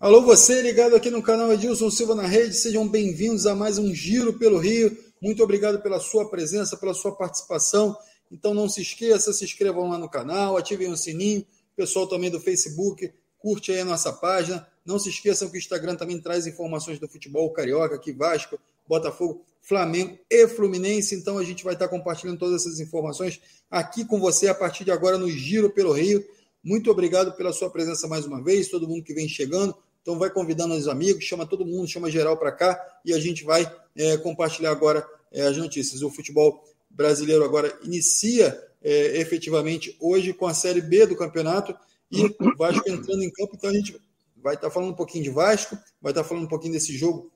Alô, você ligado aqui no canal Edilson Silva na Rede, sejam bem-vindos a mais um Giro pelo Rio. Muito obrigado pela sua presença, pela sua participação. Então não se esqueça, se inscrevam lá no canal, ativem o sininho. Pessoal também do Facebook, curte aí a nossa página. Não se esqueçam que o Instagram também traz informações do futebol carioca, aqui Vasco, Botafogo, Flamengo e Fluminense. Então a gente vai estar compartilhando todas essas informações aqui com você a partir de agora no Giro pelo Rio. Muito obrigado pela sua presença mais uma vez, todo mundo que vem chegando. Então vai convidando os amigos, chama todo mundo, chama geral para cá e a gente vai é, compartilhar agora é, as notícias. O futebol brasileiro agora inicia é, efetivamente hoje com a Série B do campeonato e o Vasco entrando em campo. Então a gente vai estar falando um pouquinho de Vasco, vai estar falando um pouquinho desse jogo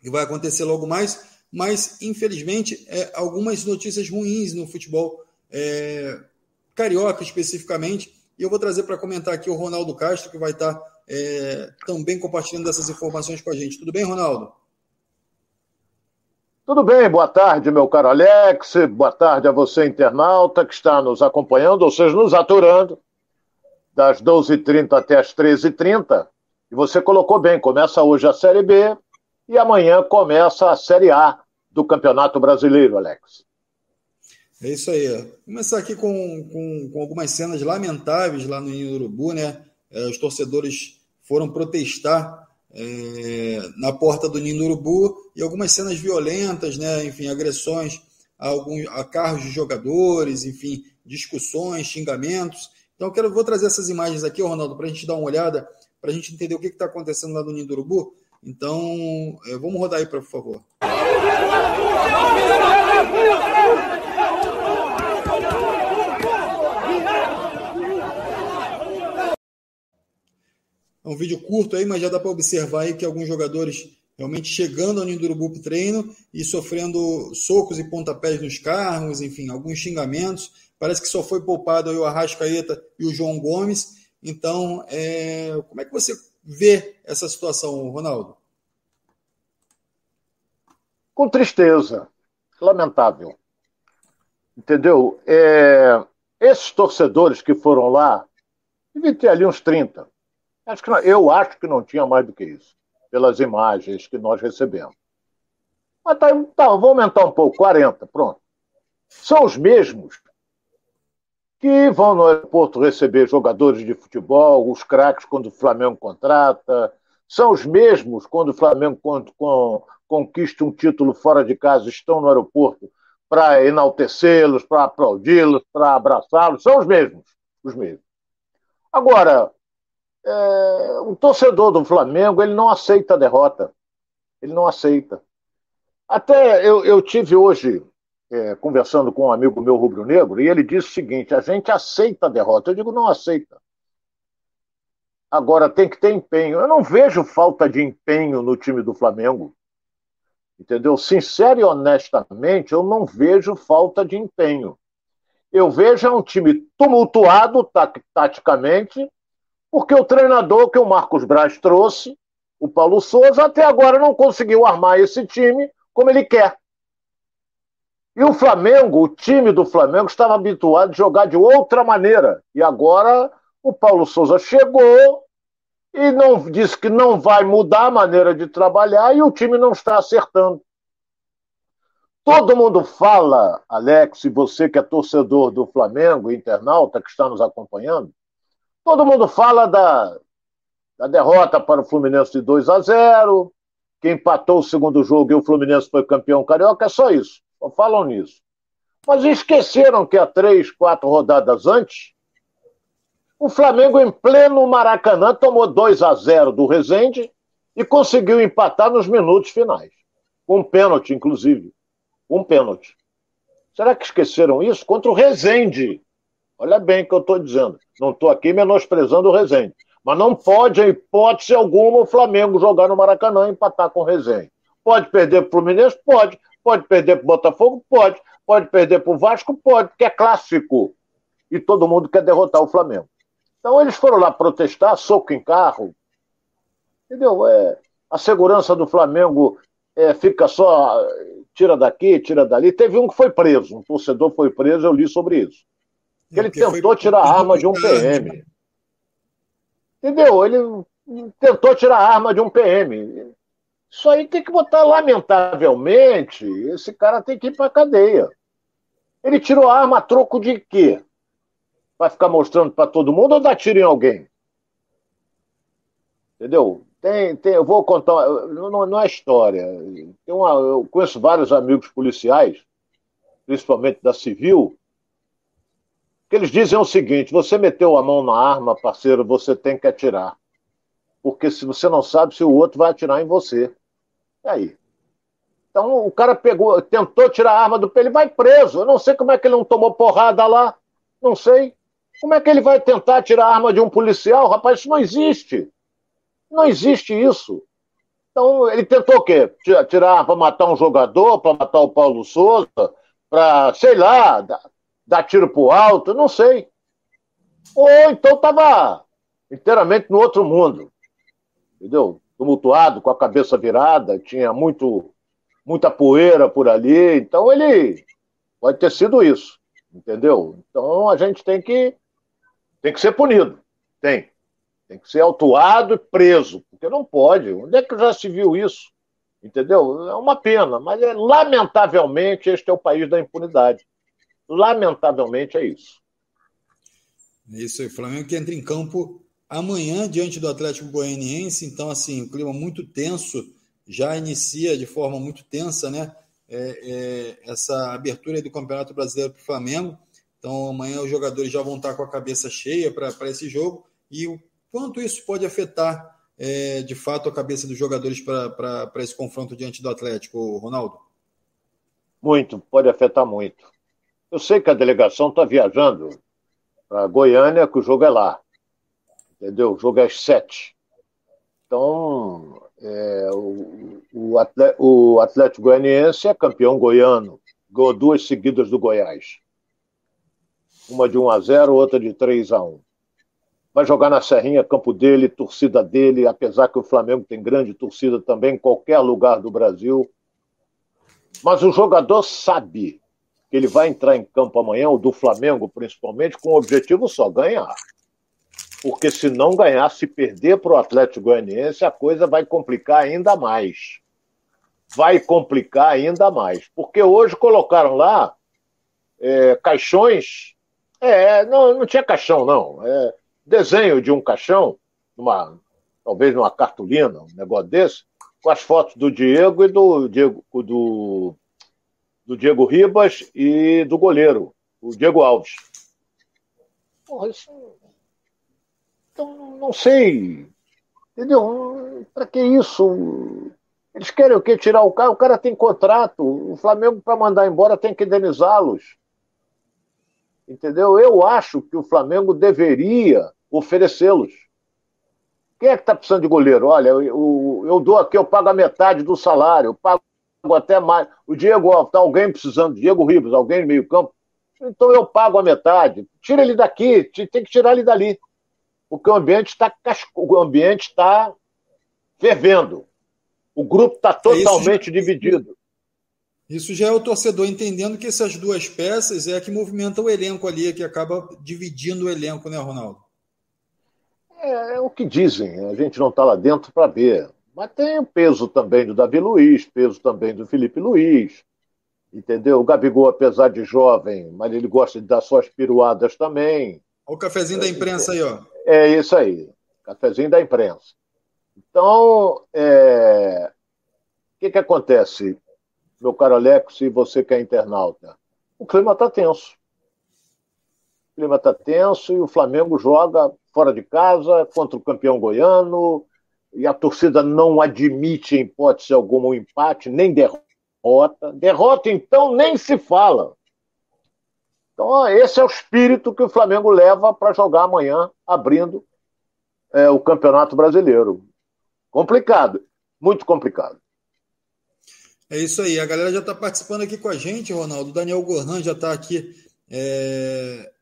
que vai acontecer logo mais, mas infelizmente é, algumas notícias ruins no futebol é, carioca especificamente e eu vou trazer para comentar aqui o Ronaldo Castro, que vai estar é, também compartilhando essas informações com a gente. Tudo bem, Ronaldo? Tudo bem, boa tarde, meu caro Alex. Boa tarde a você, internauta, que está nos acompanhando, ou seja, nos aturando, das 12h30 até as 13h30. E você colocou bem, começa hoje a Série B e amanhã começa a Série A do Campeonato Brasileiro, Alex. É isso aí. Vou começar aqui com, com, com, algumas cenas lamentáveis lá no Urubu, né? É, os torcedores foram protestar é, na porta do Ninho Urubu e algumas cenas violentas, né? Enfim, agressões a, alguns, a carros de jogadores, enfim, discussões, xingamentos. Então, quero, vou trazer essas imagens aqui, Ronaldo, para a gente dar uma olhada, para a gente entender o que está acontecendo lá no Ninho Urubu. Então, é, vamos rodar aí, por favor. É um vídeo curto aí, mas já dá para observar aí que alguns jogadores realmente chegando ao Ninho do Urubu para treino e sofrendo socos e pontapés nos carros, enfim, alguns xingamentos. Parece que só foi poupado o Arrascaeta e o João Gomes. Então, é... como é que você vê essa situação, Ronaldo? Com tristeza, lamentável. Entendeu? É... Esses torcedores que foram lá, devem ter ali uns 30 Acho que não, eu acho que não tinha mais do que isso, pelas imagens que nós recebemos. Mas tá, tá, vou aumentar um pouco, 40, pronto. São os mesmos que vão no aeroporto receber jogadores de futebol, os craques quando o Flamengo contrata, são os mesmos quando o Flamengo conquista um título fora de casa, estão no aeroporto para enaltecê-los, para aplaudi-los, para abraçá-los, são os mesmos, os mesmos. Agora, é, o torcedor do Flamengo ele não aceita a derrota. Ele não aceita. Até eu, eu tive hoje é, conversando com um amigo meu rubro-negro e ele disse o seguinte: a gente aceita a derrota. Eu digo, não aceita. Agora tem que ter empenho. Eu não vejo falta de empenho no time do Flamengo. Entendeu? Sincero e honestamente, eu não vejo falta de empenho. Eu vejo é um time tumultuado taticamente, porque o treinador que o Marcos Braz trouxe, o Paulo Souza, até agora não conseguiu armar esse time como ele quer. E o Flamengo, o time do Flamengo, estava habituado a jogar de outra maneira. E agora o Paulo Souza chegou e não disse que não vai mudar a maneira de trabalhar e o time não está acertando. Todo mundo fala, Alex, e você que é torcedor do Flamengo, internauta que está nos acompanhando, Todo mundo fala da, da derrota para o Fluminense de 2 a 0, que empatou o segundo jogo e o Fluminense foi campeão carioca, é só isso. Só falam nisso. Mas esqueceram que há três, quatro rodadas antes, o Flamengo, em pleno Maracanã, tomou 2 a 0 do Rezende e conseguiu empatar nos minutos finais. Um pênalti, inclusive. Um pênalti. Será que esqueceram isso? Contra o Rezende. Olha bem o que eu estou dizendo. Não estou aqui menosprezando o Rezende. Mas não pode, em hipótese alguma, o Flamengo jogar no Maracanã e empatar com o Rezende. Pode perder para o Fluminense? Pode. Pode perder para o Botafogo? Pode. Pode perder para o Vasco? Pode, porque é clássico. E todo mundo quer derrotar o Flamengo. Então eles foram lá protestar, soco em carro. Entendeu? É, a segurança do Flamengo é, fica só, tira daqui, tira dali. Teve um que foi preso, um torcedor foi preso, eu li sobre isso ele tentou tirar a arma de um PM. Entendeu? Ele tentou tirar a arma de um PM. Isso aí tem que botar, lamentavelmente, esse cara tem que ir para cadeia. Ele tirou a arma a troco de quê? Vai ficar mostrando para todo mundo ou dá tiro em alguém? Entendeu? Tem, tem, eu vou contar, não, não é história. Tem uma, eu conheço vários amigos policiais, principalmente da civil, que eles dizem o seguinte: você meteu a mão na arma, parceiro, você tem que atirar. Porque se você não sabe se o outro vai atirar em você. E aí? Então o cara pegou, tentou tirar a arma do pé, ele vai preso. Eu não sei como é que ele não tomou porrada lá. Não sei. Como é que ele vai tentar tirar a arma de um policial? Rapaz, isso não existe. Não existe isso. Então, ele tentou o quê? Tirar para matar um jogador, para matar o Paulo Souza, para, sei lá, dar, tiro para o alto, não sei. Ou então estava inteiramente no outro mundo. Entendeu? Tumultuado, com a cabeça virada, tinha muito, muita poeira por ali. Então, ele pode ter sido isso. Entendeu? Então, a gente tem que, tem que ser punido. Tem. Tem que ser autuado e preso, porque não pode. Onde é que já se viu isso? Entendeu? É uma pena, mas é, lamentavelmente este é o país da impunidade. Lamentavelmente é isso. É isso aí. O Flamengo que entra em campo amanhã diante do Atlético Goianiense. Então, assim, o clima muito tenso já inicia de forma muito tensa, né? É, é, essa abertura do Campeonato Brasileiro para o Flamengo. Então, amanhã os jogadores já vão estar com a cabeça cheia para esse jogo. E o Quanto isso pode afetar, é, de fato, a cabeça dos jogadores para esse confronto diante do Atlético, Ronaldo? Muito, pode afetar muito. Eu sei que a delegação está viajando para Goiânia, que o jogo é lá. Entendeu? O jogo é às sete. Então, é, o, o, Atlético, Goianiense é campeão goiano. Ganhou duas seguidas do Goiás. Uma de 1 a 0 outra de 3 a 1 vai jogar na Serrinha, campo dele, torcida dele, apesar que o Flamengo tem grande torcida também em qualquer lugar do Brasil. Mas o jogador sabe ele vai entrar em campo amanhã, o do Flamengo principalmente, com o objetivo só ganhar. Porque se não ganhar, se perder para o Atlético Goianiense, a coisa vai complicar ainda mais. Vai complicar ainda mais. Porque hoje colocaram lá é, caixões. É, não, não tinha caixão, não. É, desenho de um caixão, talvez numa cartolina, um negócio desse, com as fotos do Diego e do Diego, do, do Diego Ribas e do goleiro, o Diego Alves. Porra, isso. Então, não sei. Entendeu? Para que isso? Eles querem o quê? Tirar o cara? O cara tem contrato. O Flamengo, para mandar embora, tem que indenizá-los. Entendeu? Eu acho que o Flamengo deveria oferecê-los. Quem é que está precisando de goleiro? Olha, eu, eu, eu, dou aqui, eu pago a metade do salário, eu pago até mais. O Diego, está alguém precisando, Diego Ribas, alguém no meio-campo. Então eu pago a metade. Tira ele daqui, tem que tirar ele dali. Porque o ambiente está o ambiente está fervendo. O grupo está totalmente isso, dividido. Isso já é o torcedor entendendo que essas duas peças é a que movimenta o elenco ali, que acaba dividindo o elenco, né, Ronaldo? É, é o que dizem, a gente não está lá dentro para ver. Mas tem o peso também do Davi Luiz, peso também do Felipe Luiz, entendeu? O Gabigol, apesar de jovem, mas ele gosta de dar suas piruadas também. Olha o cafezinho da imprensa aí, ó. É isso aí, cafezinho da imprensa. Então, é... o que, que acontece, meu caro Alex, e você que é internauta? O clima está tenso. O clima está tenso e o Flamengo joga fora de casa, contra o campeão goiano, e a torcida não admite, em hipótese alguma, um empate, nem derrota. Derrota, então, nem se fala. Então, esse é o espírito que o Flamengo leva para jogar amanhã, abrindo é, o Campeonato Brasileiro. Complicado, muito complicado. É isso aí. A galera já está participando aqui com a gente, Ronaldo. O Daniel Gornan já está aqui é,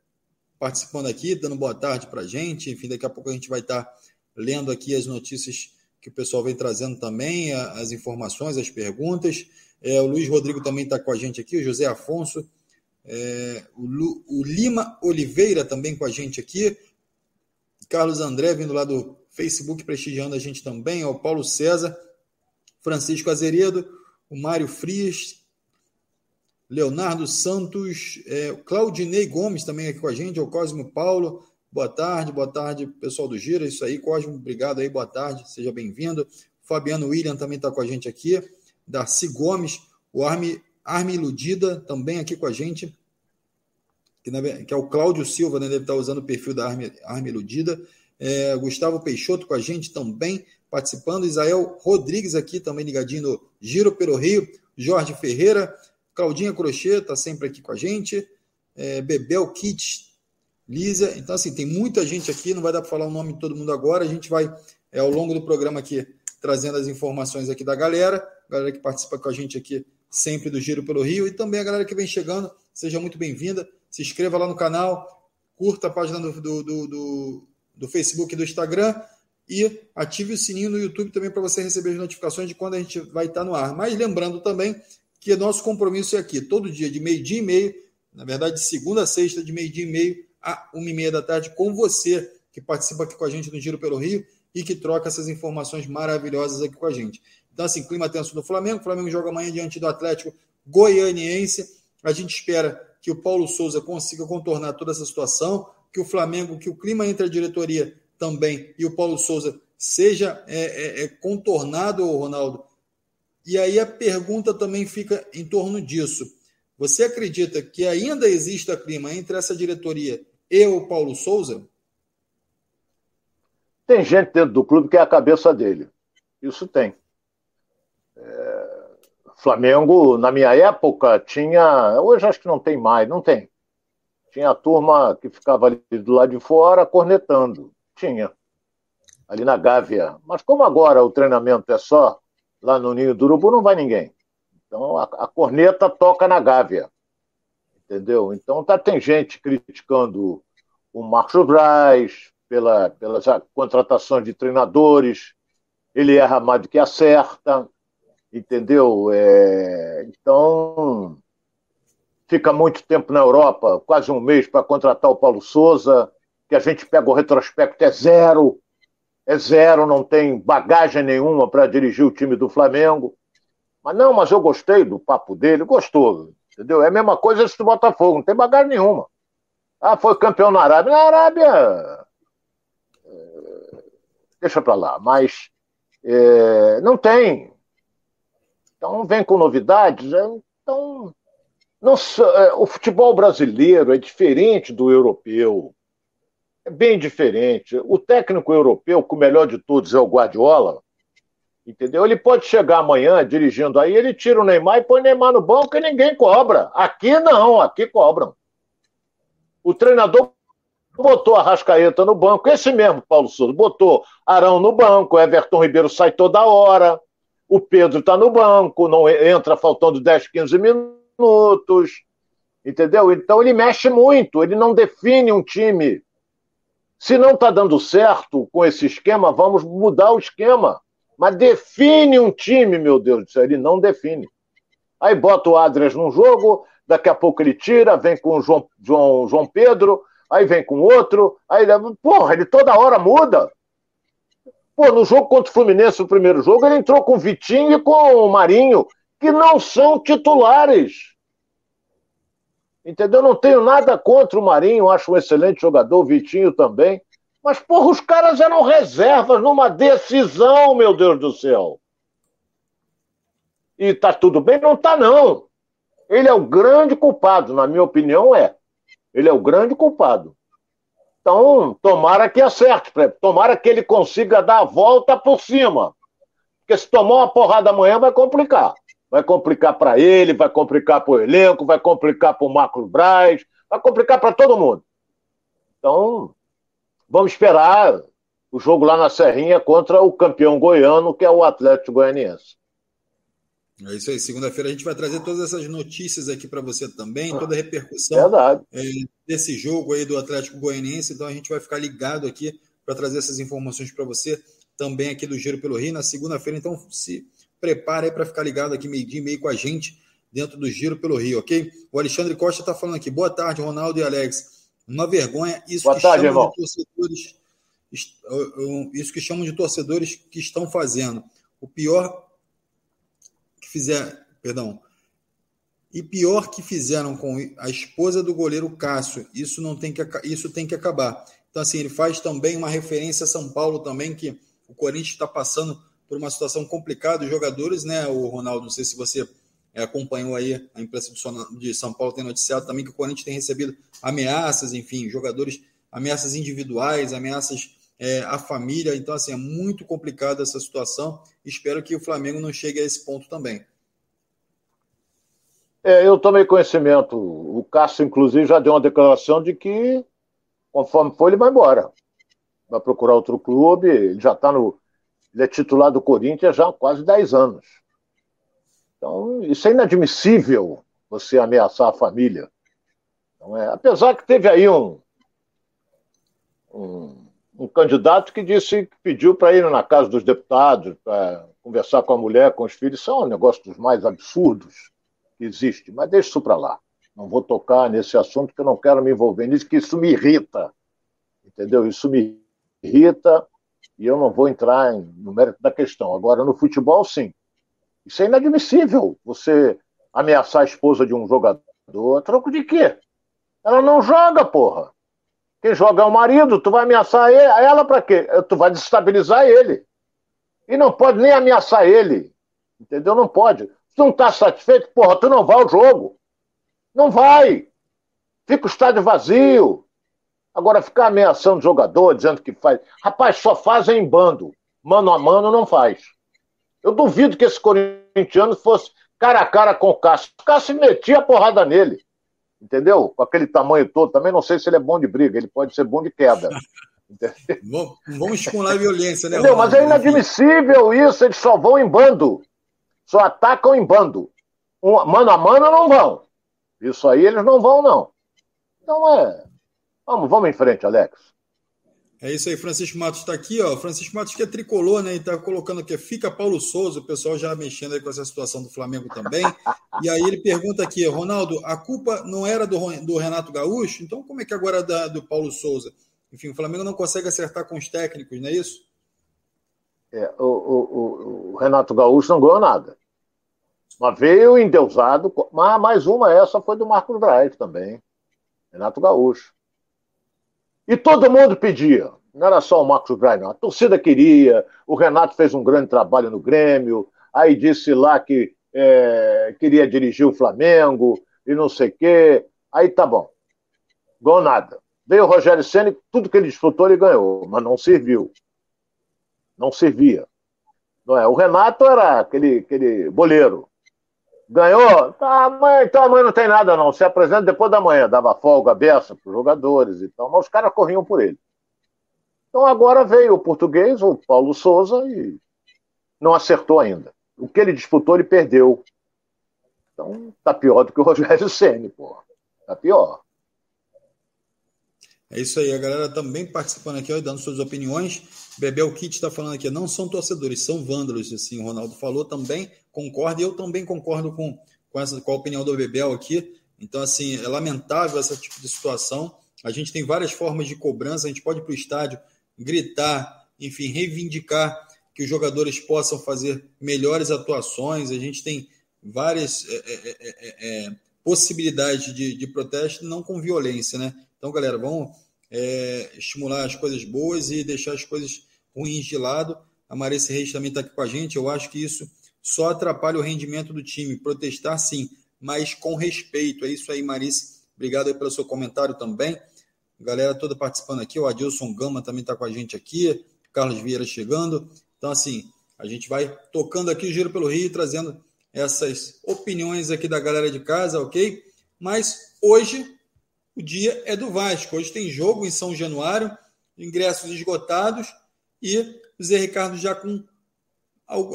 participando aqui, dando boa tarde para a gente. Enfim, daqui a pouco a gente vai estar tá lendo aqui as notícias que o pessoal vem trazendo também, as informações, as perguntas. É, o Luiz Rodrigo também está com a gente aqui, o José Afonso, é, o, Lu, o, Lima Oliveira também com a gente aqui, Carlos André vindo lá do Facebook prestigiando a gente também, o Paulo César, Francisco Azeredo, o Mário Frias, Leonardo Santos, é, Claudinei Gomes também aqui com a gente, o Cosmo Paulo, boa tarde, boa tarde, pessoal do Gira, isso aí, Cosmo, obrigado aí, boa tarde, seja bem-vindo. Fabiano William também está com a gente aqui, Darcy Gomes, o Arme, Arme Iludida também aqui com a gente, que, na, que é o Cláudio Silva, né, deve estar tá usando o perfil da Arme, Arme Iludida. É, Gustavo Peixoto com a gente também, participando. Isael Rodrigues aqui também ligadinho no Giro pelo Rio. Jorge Ferreira, Claudinha Crochê está sempre aqui com a gente. É, Bebel Kit, Lísia. Então, assim, tem muita gente aqui, não vai dar para falar o nome de todo mundo agora. A gente vai, é, ao longo do programa aqui, trazendo as informações aqui da galera, galera que participa com a gente aqui sempre do Giro pelo Rio e também a galera que vem chegando, seja muito bem-vinda. Se inscreva lá no canal, curta a página do, do, do, do Facebook e do Instagram e ative o sininho no YouTube também para você receber as notificações de quando a gente vai estar no ar. Mas lembrando também que nosso compromisso é aqui, todo dia, de meio-dia e meio, na verdade, de segunda a sexta, de meio-dia e meio a uma e meia da tarde, com você que participa aqui com a gente no Giro pelo Rio e que troca essas informações maravilhosas aqui com a gente. Então, assim, clima tenso no Flamengo. O Flamengo joga amanhã diante do Atlético Goianiense. A gente espera que o Paulo Souza consiga contornar toda essa situação, que o Flamengo, que o clima entre a diretoria também e o Paulo Souza seja é, é, é contornado, Ronaldo. E aí a pergunta também fica em torno disso. Você acredita que ainda exista clima entre essa diretoria e o Paulo Souza? Tem gente dentro do clube que é a cabeça dele. Isso tem. É... Flamengo, na minha época, tinha. Hoje acho que não tem mais, não tem. Tinha a turma que ficava ali do lado de fora cornetando. Tinha. Ali na Gávea. Mas como agora o treinamento é só lá no Ninho do Urubu, não vai ninguém. Então a, a corneta toca na Gávea. Entendeu? Então tá, tem gente criticando o Marcos Braz, pela, pelas contratações de treinadores, ele erra mais do que acerta, entendeu? É, então, fica muito tempo na Europa, quase um mês para contratar o Paulo Souza, que a gente pega o retrospecto, é zero, é zero, não tem bagagem nenhuma para dirigir o time do Flamengo. Mas não, mas eu gostei do papo dele, gostou, entendeu? É a mesma coisa esse do Botafogo, não tem bagagem nenhuma. Ah, foi campeão na Arábia. Na Arábia, deixa para lá, mas é, não tem. Então vem com novidades. É, então, não, é, o futebol brasileiro é diferente do europeu. É bem diferente. O técnico europeu, que o melhor de todos é o Guardiola, entendeu? Ele pode chegar amanhã dirigindo aí, ele tira o Neymar e põe o Neymar no banco e ninguém cobra. Aqui não, aqui cobram. O treinador botou a Rascaeta no banco, esse mesmo Paulo Souza, botou Arão no banco, Everton Ribeiro sai toda hora, o Pedro está no banco, não entra faltando 10, 15 minutos, entendeu? Então ele mexe muito, ele não define um time. Se não está dando certo com esse esquema, vamos mudar o esquema. Mas define um time, meu Deus do céu, ele não define. Aí bota o Adrias num jogo, daqui a pouco ele tira, vem com o João, João, João Pedro, aí vem com outro, aí porra, ele toda hora muda. Pô, no jogo contra o Fluminense, o primeiro jogo, ele entrou com o Vitinho e com o Marinho, que não são titulares. Entendeu? Não tenho nada contra o Marinho, acho um excelente jogador, o Vitinho também. Mas, porra, os caras eram reservas numa decisão, meu Deus do céu. E tá tudo bem? Não tá, não. Ele é o grande culpado, na minha opinião, é. Ele é o grande culpado. Então, tomara que acerte, tomara que ele consiga dar a volta por cima. Porque se tomar uma porrada amanhã, vai complicar. Vai complicar para ele, vai complicar para o elenco, vai complicar para o Marcos Braz, vai complicar para todo mundo. Então, vamos esperar o jogo lá na Serrinha contra o campeão goiano, que é o Atlético Goianiense. É isso aí. Segunda-feira a gente vai trazer todas essas notícias aqui para você também, toda a repercussão é, desse jogo aí do Atlético Goianiense. Então a gente vai ficar ligado aqui para trazer essas informações para você também aqui do Giro pelo Rio na segunda-feira. Então se prepare aí para ficar ligado aqui meio-dia e meio com a gente dentro do Giro pelo Rio, ok? O Alexandre Costa está falando aqui. Boa tarde, Ronaldo e Alex. Uma vergonha isso Boa que tarde, irmão. de torcedores isso que chamam de torcedores que estão fazendo. O pior que fizer, perdão, e pior que fizeram com a esposa do goleiro Cássio, isso não tem que isso tem que acabar. Então assim, ele faz também uma referência a São Paulo também que o Corinthians está passando por uma situação complicada, os jogadores, né, o Ronaldo, não sei se você é, acompanhou aí, a imprensa de São Paulo tem noticiado também que o Corinthians tem recebido ameaças, enfim, jogadores, ameaças individuais, ameaças é, à família. Então, assim, é muito complicada essa situação. Espero que o Flamengo não chegue a esse ponto também. É, eu tomei conhecimento. O Cássio, inclusive, já deu uma declaração de que, conforme for, ele vai embora. Vai procurar outro clube. Ele já está no. Ele é titular do Corinthians já há quase 10 anos. Então, isso é inadmissível, você ameaçar a família. Então, é, apesar que teve aí um, um, um candidato que disse que pediu para ir na casa dos deputados, para conversar com a mulher, com os filhos. Isso é um negócio dos mais absurdos que existe. Mas deixa isso para lá. Não vou tocar nesse assunto que eu não quero me envolver nisso, que isso me irrita. Entendeu? Isso me irrita e eu não vou entrar no mérito da questão. Agora, no futebol, sim. Isso é inadmissível, você ameaçar a esposa de um jogador. Troco de quê? Ela não joga, porra. Quem joga é o marido, tu vai ameaçar ela para quê? Tu vai desestabilizar ele. E não pode nem ameaçar ele. Entendeu? Não pode. Se não tá satisfeito, porra, tu não vai ao jogo. Não vai. Fica o estádio vazio. Agora, ficar ameaçando o jogador, dizendo que faz. Rapaz, só fazem em bando. Mano a mano não faz. Eu duvido que esse corintiano fosse cara a cara com o Cássio. O Cássio metia a porrada nele. Entendeu? Com aquele tamanho todo. Também não sei se ele é bom de briga, ele pode ser bom de queda. Vamos estimular a violência, né? Entendeu? Mas é inadmissível isso, eles só vão em bando. Só atacam em bando. Mano a mano não vão. Isso aí eles não vão, não. Então é. Vamos, vamos em frente, Alex. É isso aí, Francisco Matos está aqui, ó. Francisco Matos que é tricolor, né? E está colocando aqui, fica Paulo Souza, o pessoal já mexendo aí com essa situação do Flamengo também. E aí ele pergunta aqui, Ronaldo, a culpa não era do, do Renato Gaúcho? Então como é que agora é da, do Paulo Souza? Enfim, o Flamengo não consegue acertar com os técnicos, não é isso? É, o, o, o, Renato Gaúcho não ganhou nada. Mas veio endeusado, mas mais uma, essa foi do Marcos Braz também. Renato Gaúcho. E todo mundo pedia. Não era só o Marcos Braz, não. A torcida queria. O Renato fez um grande trabalho no Grêmio. Aí disse lá que é, queria dirigir o Flamengo e não sei o quê. Aí tá bom. Ganhou nada. Veio o Rogério Senna, tudo que ele disputou ele ganhou, mas não serviu. Não servia. Não é? O Renato era aquele, aquele boleiro. Ganhou? Tá, mas, então amanhã não tem nada, não. Se apresenta depois da manhã. Dava folga, beça para os jogadores e tal, mas os caras corriam por ele. Então agora veio o português, o Paulo Souza, e não acertou ainda. O que ele disputou, ele perdeu. Então tá pior do que o Rogério Senni, pô. Tá pior. É isso aí, a galera também participando aqui, ó, dando suas opiniões. Bebel Kit está falando aqui, não são torcedores, são vândalos, assim, o Ronaldo falou também, concorda, e eu também concordo com, com, essa, com a opinião do Bebel aqui. Então, assim, é lamentável esse tipo de situação. A gente tem várias formas de cobrança, a gente pode ir para o estádio gritar, enfim, reivindicar que os jogadores possam fazer melhores atuações, a gente tem várias é, é, é, é possibilidades de, de protesto, não com violência, né? Então, galera, vamos é, estimular as coisas boas e deixar as coisas ruins de lado. A Marissa Reis também está aqui com a gente. Eu acho que isso só atrapalha o rendimento do time. Protestar, sim, mas com respeito. É isso aí, Marissa. Obrigado aí pelo seu comentário também. Galera toda participando aqui. O Adilson Gama também está com a gente aqui. Carlos Vieira chegando. Então, assim, a gente vai tocando aqui o Giro pelo Rio, trazendo essas opiniões aqui da galera de casa, ok? Mas hoje o dia é do Vasco. Hoje tem jogo em São Januário, ingressos esgotados e o Zé Ricardo já com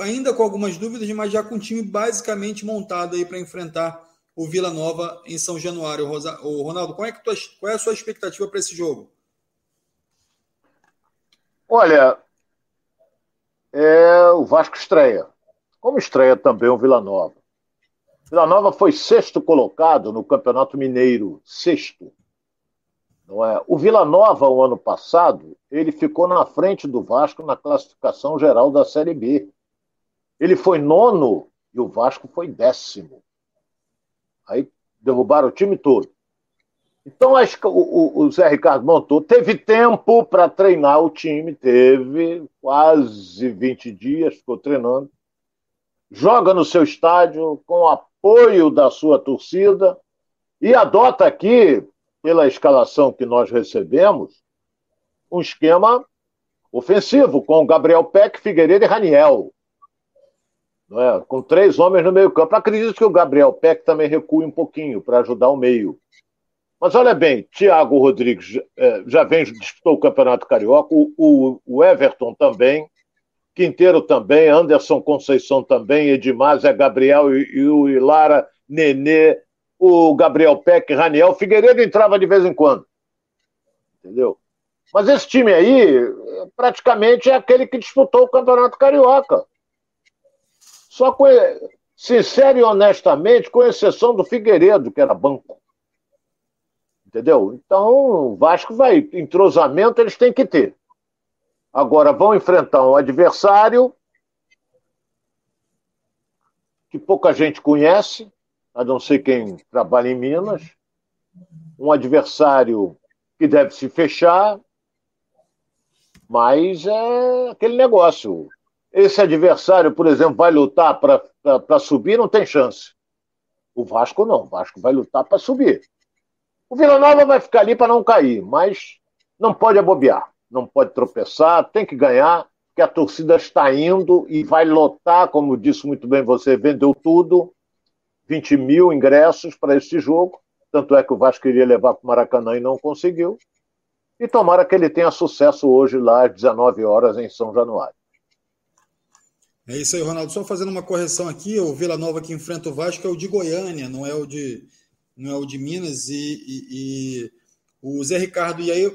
ainda com algumas dúvidas, mas já com o time basicamente montado aí para enfrentar o Vila Nova em São Januário. O Ronaldo, qual é, que tu, qual é a sua expectativa para esse jogo? Olha, é, o Vasco estreia. Como estreia também o Vila Nova. Vila Nova foi sexto colocado no Campeonato Mineiro, sexto. Não é? O Vila Nova, o ano passado, ele ficou na frente do Vasco na classificação geral da Série B. Ele foi nono e o Vasco foi décimo. Aí derrubaram o time todo. Então, acho que o, o, Zé Ricardo montou, teve tempo para treinar o time, teve quase 20 dias, ficou treinando. Joga no seu estádio, com apoio da sua torcida, e adota aqui, pela escalação que nós recebemos, um esquema ofensivo, com Gabriel Peck, Figueiredo e Raniel. É? Com três homens no meio-campo. Acredito que o Gabriel Peck também recue um pouquinho para ajudar o meio. Mas olha bem, Thiago Rodrigues é, já vem, disputou o Campeonato Carioca, o, o Everton também, Quinteiro também, Anderson Conceição também, Edmar, Zé Gabriel e, e o Ilara, Nenê, o Gabriel Peck, Raniel, Figueiredo entrava de vez em quando. Entendeu? Mas esse time aí, praticamente é aquele que disputou o Campeonato Carioca. Só com, sincero e honestamente, com exceção do Figueiredo, que era banco. Entendeu? Então, o Vasco vai. Entrosamento eles têm que ter. Agora vão enfrentar um adversário que pouca gente conhece, a não ser quem trabalha em Minas. Um adversário que deve se fechar, mas é aquele negócio. Esse adversário, por exemplo, vai lutar para subir, não tem chance. O Vasco não. O Vasco vai lutar para subir. O Vila Nova vai ficar ali para não cair, mas não pode abobear, não pode tropeçar, tem que ganhar, porque a torcida está indo e vai lotar, como disse muito bem você, vendeu tudo, 20 mil ingressos para esse jogo, tanto é que o Vasco queria levar para o Maracanã e não conseguiu. E tomara que ele tenha sucesso hoje lá às 19 horas em São Januário. É isso aí, Ronaldo. Só fazendo uma correção aqui, o Vila Nova que enfrenta o Vasco é o de Goiânia, não é o de não é o de Minas, e, e, e o Zé Ricardo, e aí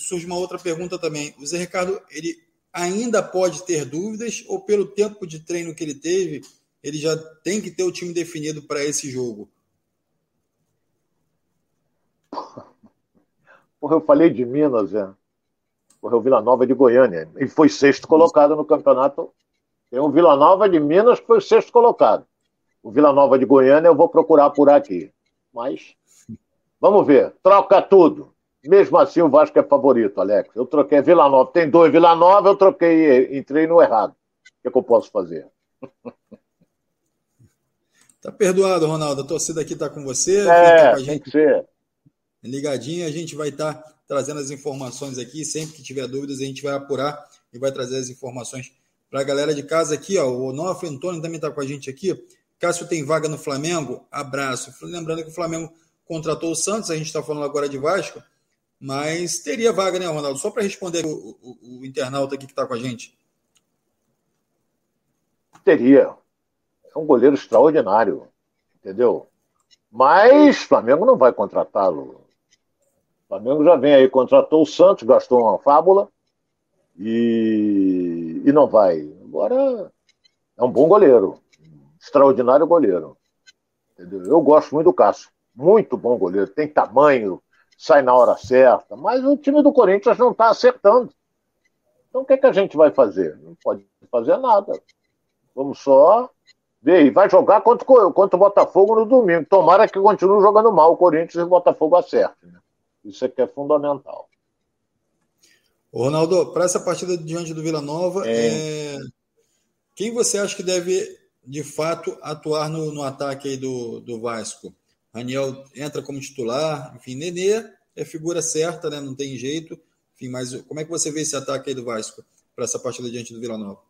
surge uma outra pergunta também. O Zé Ricardo, ele ainda pode ter dúvidas, ou pelo tempo de treino que ele teve, ele já tem que ter o time definido para esse jogo? Porra, eu falei de Minas, é. Porra, o Vila Nova é de Goiânia. Ele foi sexto colocado no campeonato. Tem um Vila Nova de Minas que foi sexto colocado. O Vila Nova de Goiânia eu vou procurar por aqui. Mas vamos ver, troca tudo. Mesmo assim, o Vasco é favorito, Alex. Eu troquei Vila Nova. Tem dois Vila Nova, eu troquei, entrei no errado. O que, é que eu posso fazer? Tá perdoado, Ronaldo. A torcida aqui está com você. É, tá com tem que ser. Ligadinha, a gente vai estar tá trazendo as informações aqui. Sempre que tiver dúvidas, a gente vai apurar e vai trazer as informações para a galera de casa aqui. Ó. O Onofre Antônio também está com a gente aqui. Cássio tem vaga no Flamengo? Abraço. Lembrando que o Flamengo contratou o Santos, a gente está falando agora de Vasco, mas teria vaga, né, Ronaldo? Só para responder o, o, o, internauta aqui que está com a gente. Teria. É um goleiro extraordinário, entendeu? Mas Flamengo não vai contratá-lo. Flamengo já vem aí, contratou o Santos, gastou uma fábula e, e não vai. Agora é um bom goleiro extraordinário goleiro. Entendeu? Eu gosto muito do Cássio. Muito bom goleiro. Tem tamanho, sai na hora certa. Mas o time do Corinthians não está acertando. Então o que, é que a gente vai fazer? Não pode fazer nada. Vamos só ver. E vai jogar contra, contra o Botafogo no domingo. Tomara que continue jogando mal o Corinthians e o Botafogo acerte. Né? Isso é que é fundamental. Ô Ronaldo, para essa partida diante do Vila Nova, é... É... quem você acha que deve de fato atuar no, no ataque do, do Vasco. Raniel entra como titular, enfim, Nenê é figura certa, né? Não tem jeito. Enfim, mas como é que você vê esse ataque aí do Vasco para essa partida diante do Vila Nova?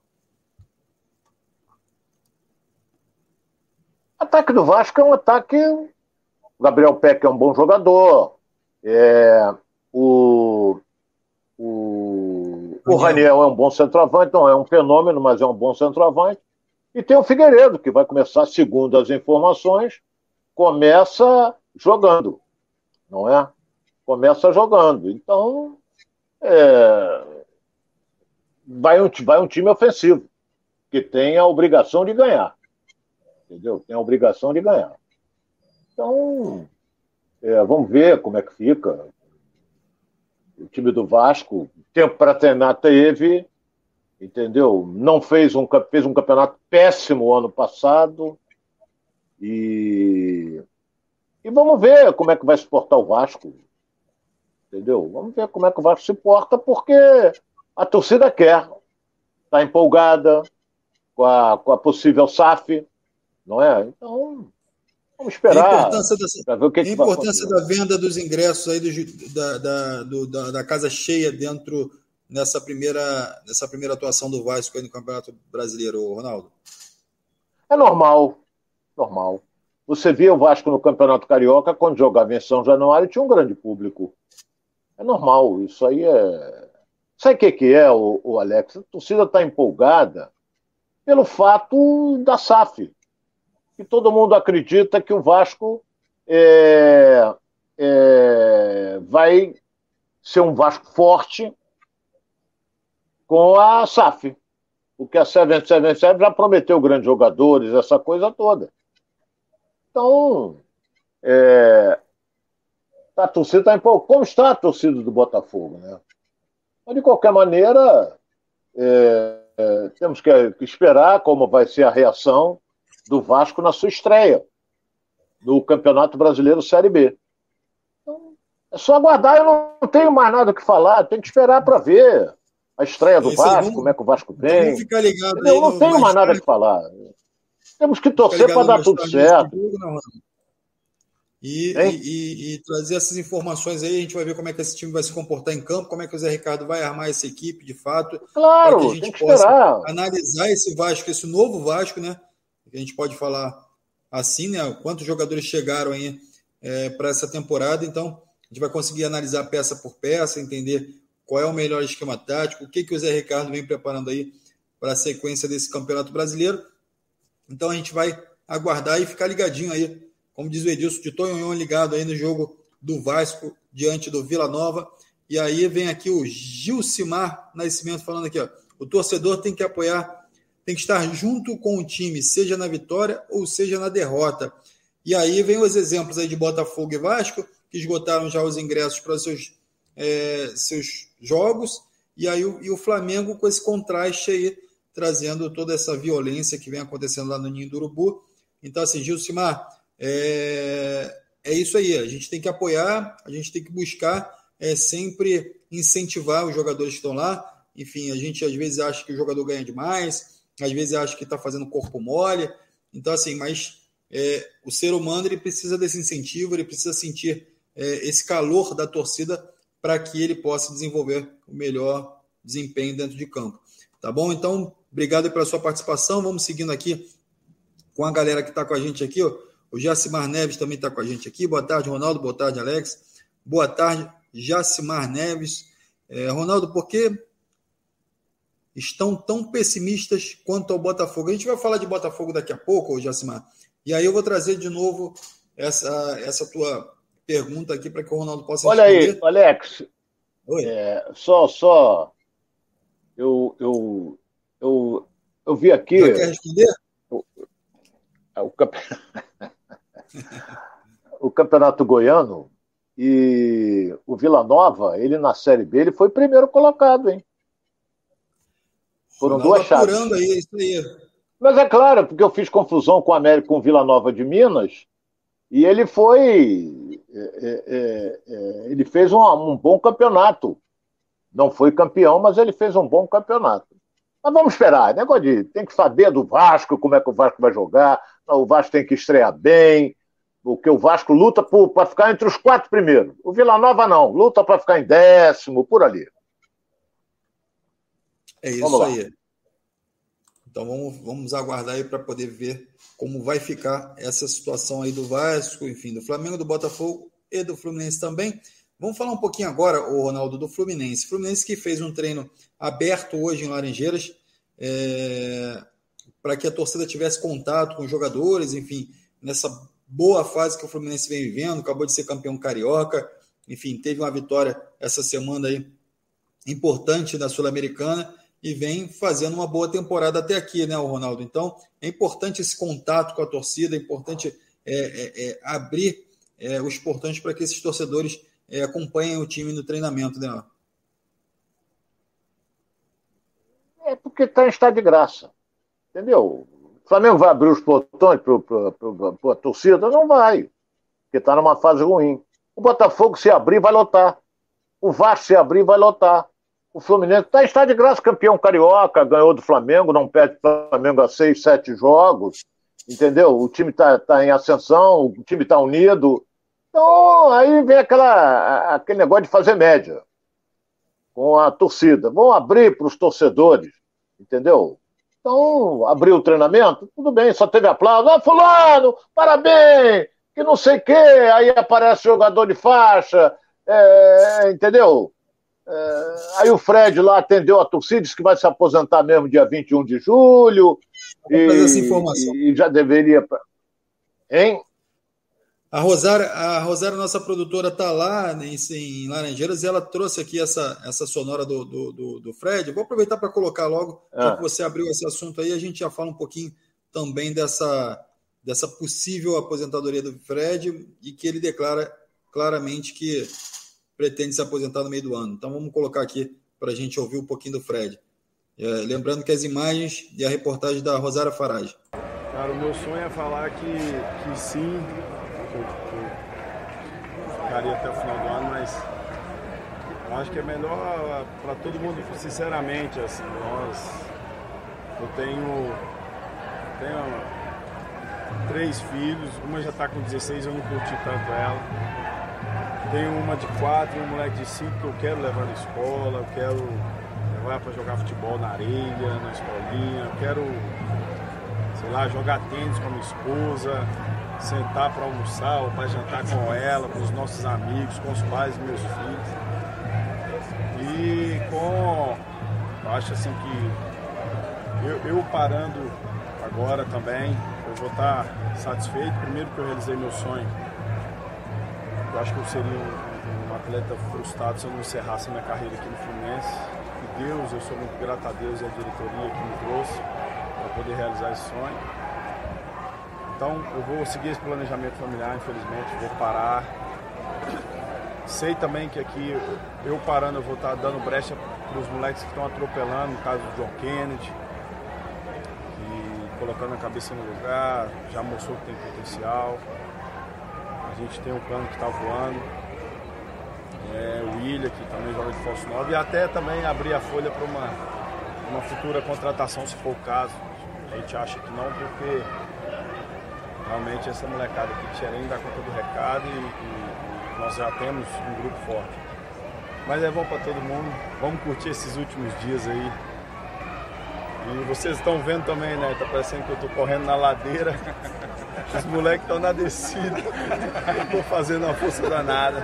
Ataque do Vasco é um ataque. O Gabriel Peck é um bom jogador. É, o, o, o Raniel é um bom centroavante, não é um fenômeno, mas é um bom centroavante. E tem o Figueiredo, que vai começar, segundo as informações, começa jogando, não é? Começa jogando. Então, é... vai, um, vai um time ofensivo, que tem a obrigação de ganhar. Entendeu? Tem a obrigação de ganhar. Então, é, vamos ver como é que fica. O time do Vasco, tempo para treinar teve, entendeu? Não fez um, fez um campeonato péssimo ano passado. E, e vamos ver como é que vai se portar o Vasco. Entendeu? Vamos ver como é que o Vasco se porta, porque a torcida quer. Está empolgada com a, com a possível SAF, não é? Então, vamos esperar. A importância, dessa, ver o que a importância da venda dos ingressos aí do, da, da, do, da, da casa cheia dentro nessa primeira, nessa primeira atuação do Vasco aí no Campeonato Brasileiro, Ronaldo? É normal, normal. Você via o Vasco no Campeonato Carioca, quando jogava em São Januário, tinha um grande público. É normal, isso aí é. Sabe o que, que é, o, o Alex? A torcida está empolgada pelo fato da SAF. E todo mundo acredita que o Vasco é, é, vai ser um Vasco forte com a SAF. Porque a 777 já prometeu grandes jogadores, essa coisa toda. Então, é, a torcida está empolgada. Como está a torcida do Botafogo, né? Mas, de qualquer maneira, é, é, temos que, que esperar como vai ser a reação do Vasco na sua estreia no Campeonato Brasileiro Série B. Então, é só aguardar, eu não tenho mais nada o que falar, tem que esperar para ver a estreia do Vasco, como é que o Vasco vem. Ficar ligado eu não tenho mais nada a falar. Temos que torcer para dar tudo certo. E, e, e, e, trazer essas informações aí, a gente vai ver como é que esse time vai se comportar em campo, como é que o Zé Ricardo vai armar essa equipe de fato. Claro, que a gente possa esperar. analisar esse Vasco, esse novo Vasco, né? A gente pode falar assim, né? Quantos jogadores chegaram aí é, para essa temporada, então a gente vai conseguir analisar peça por peça, entender qual é o melhor esquema tático, o que, que o Zé Ricardo vem preparando aí para a sequência desse Campeonato Brasileiro. Então a gente vai aguardar e ficar ligadinho aí, como diz o Edilson, de Tonhonhon ligado aí no jogo do Vasco diante do Vila Nova. E aí vem aqui o Gilcimar Nascimento falando aqui, ó, o torcedor tem que apoiar, tem que estar junto com o time, seja na vitória ou seja na derrota. E aí vem os exemplos aí de Botafogo e Vasco, que esgotaram já os ingressos para seus é, seus jogos, e aí o, e o Flamengo com esse contraste aí, trazendo toda essa violência que vem acontecendo lá no Ninho do Urubu. Então, assim, Gilcimar, é, é isso aí, a gente tem que apoiar, a gente tem que buscar é, sempre incentivar os jogadores que estão lá. Enfim, a gente às vezes acha que o jogador ganha demais, às vezes acha que está fazendo corpo mole. Então, assim, mas é, o ser humano ele precisa desse incentivo, ele precisa sentir é, esse calor da torcida para que ele possa desenvolver o melhor desempenho dentro de campo. Tá bom? Então, obrigado pela sua participação. Vamos seguindo aqui com a galera que está com a gente aqui. Ó. O Jacimar Neves também está com a gente aqui. Boa tarde, Ronaldo. Boa tarde, Alex. Boa tarde, Jacimar Neves. É, Ronaldo, por que estão tão pessimistas quanto ao Botafogo? A gente vai falar de Botafogo daqui a pouco, Jacimar. E aí eu vou trazer de novo essa, essa tua pergunta aqui para que o Ronaldo possa Olha responder. aí, Alex. Oi. É, só, só. Eu, eu, eu, eu vi aqui. Já quer responder? O, o, o Campeonato Goiano e o Vila Nova, ele na Série B, ele foi primeiro colocado, hein? Foram Ronaldo duas chaves. Aí, isso aí. Mas é claro, porque eu fiz confusão com o América com o Vila Nova de Minas, e ele foi. É, é, é, é, ele fez um, um, bom campeonato. Não foi campeão, mas ele fez um bom campeonato. Mas vamos esperar. Negócio de. Tem que saber do Vasco, como é que o Vasco vai jogar. O Vasco tem que estrear bem. Porque o Vasco luta para ficar entre os quatro primeiros. O Vila Nova não. Luta para ficar em décimo, por ali. É isso aí. Então vamos, vamos aguardar aí para poder ver como vai ficar essa situação aí do Vasco, enfim, do Flamengo, do Botafogo e do Fluminense também. Vamos falar um pouquinho agora, o Ronaldo, do Fluminense. Fluminense que fez um treino aberto hoje em Laranjeiras, é, para que a torcida tivesse contato com os jogadores, enfim, nessa boa fase que o Fluminense vem vivendo, acabou de ser campeão carioca, enfim, teve uma vitória essa semana aí importante da Sul-Americana e vem fazendo uma boa temporada até aqui, né, Ronaldo? Então, é importante esse contato com a torcida, é importante é, é, é abrir é, os portões para que esses torcedores é, acompanham o time no treinamento, né? É porque está em estado de graça. Entendeu? O Flamengo vai abrir os portões para a torcida? Não vai, porque está numa fase ruim. O Botafogo, se abrir, vai lotar. O Vasco, se abrir, vai lotar. O Fluminense está em estado de graça, campeão carioca, ganhou do Flamengo, não perde o Flamengo a seis, sete jogos. Entendeu? O time está tá em ascensão, o time está unido. Então, aí vem aquela, aquele negócio de fazer média com a torcida. Vão abrir para os torcedores, entendeu? Então, abriu o treinamento, tudo bem, só teve aplauso. Ah, fulano, parabéns, que não sei o quê. Aí aparece jogador de faixa, é, entendeu? É, aí o Fred lá atendeu a torcida, disse que vai se aposentar mesmo dia 21 de julho. E, essa informação. e já deveria. Hein? A Rosária, a Rosária, nossa produtora, está lá em, em, Laranjeiras e ela trouxe aqui essa, essa sonora do, do, do, do Fred. vou aproveitar para colocar logo, ah. já que você abriu esse assunto aí, a gente já fala um pouquinho também dessa, dessa possível aposentadoria do Fred e que ele declara claramente que pretende se aposentar no meio do ano. Então vamos colocar aqui para a gente ouvir um pouquinho do Fred. É, lembrando que as imagens e a reportagem da Rosária Farage. Cara, o meu sonho é falar que, que sim, que que ficaria até o final do ano, mas acho que é melhor para todo mundo, sinceramente, assim, nós. Eu tenho. Tenho três filhos, uma já está com 16, eu não curti tanto ela. Tenho uma de quatro e um moleque de cinco que eu quero levar na escola, eu quero levar para jogar futebol na areia, na escolinha, eu quero, sei lá, jogar tênis com a minha esposa, sentar para almoçar ou para jantar com ela, com os nossos amigos, com os pais dos meus filhos. E com. Eu acho assim que eu, eu parando agora também, eu vou estar satisfeito. Primeiro que eu realizei meu sonho. Eu acho que eu seria um, um atleta frustrado se eu não encerrasse minha carreira aqui no Fluminense. E Deus, eu sou muito grato a Deus e a diretoria que me trouxe para poder realizar esse sonho. Então eu vou seguir esse planejamento familiar, infelizmente, vou parar. Sei também que aqui eu parando eu vou estar dando brecha para os moleques que estão atropelando, no caso do John Kennedy, e colocando a cabeça no lugar, já mostrou que tem potencial. Gente tem um plano que está voando. É, o William, que também joga de falso 9, e até também abrir a folha para uma, uma futura contratação, se for o caso. A gente acha que não, porque realmente essa molecada aqui de Xerém dá conta do recado e, e, nós já temos um grupo forte. Mas é bom para todo mundo, vamos curtir esses últimos dias aí. E vocês estão vendo também, né? Tá parecendo que eu tô correndo na ladeira. Os moleques estão na descida. Tô fazendo uma força danada.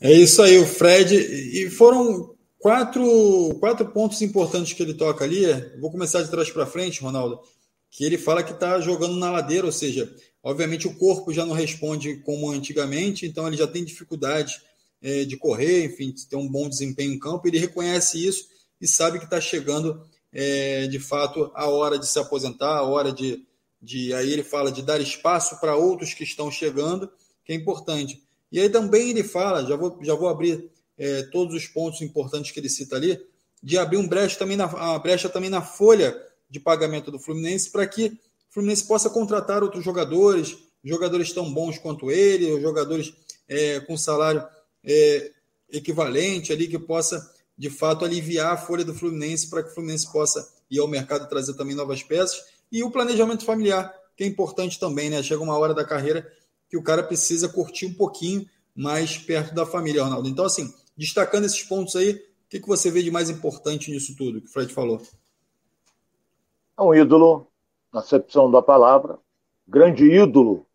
É isso aí, o Fred. E foram quatro, quatro pontos importantes que ele toca ali. Vou começar de trás para frente, Ronaldo que ele fala que está jogando na ladeira, ou seja, obviamente o corpo já não responde como antigamente, então ele já tem dificuldade é, de correr, enfim, de ter um bom desempenho em campo. Ele reconhece isso e sabe que está chegando é, de fato a hora de se aposentar, a hora de, de. Aí ele fala de dar espaço para outros que estão chegando, que é importante. E aí também ele fala, já vou, já vou abrir é, todos os pontos importantes que ele cita ali, de abrir um brecha também na, a brecha também na folha de pagamento do Fluminense para que o Fluminense possa contratar outros jogadores, jogadores tão bons quanto ele, jogadores é, com salário é, equivalente ali, que possa de fato aliviar a folha do Fluminense para que o Fluminense possa ir ao mercado e trazer também novas peças. E o planejamento familiar, que é importante também, né? Chega uma hora da carreira que o cara precisa curtir um pouquinho mais perto da família, Ronaldo. Então, assim, destacando esses pontos aí, o que, que você vê de mais importante nisso tudo que o Fred falou? É um ídolo, na acepção da palavra, grande ídolo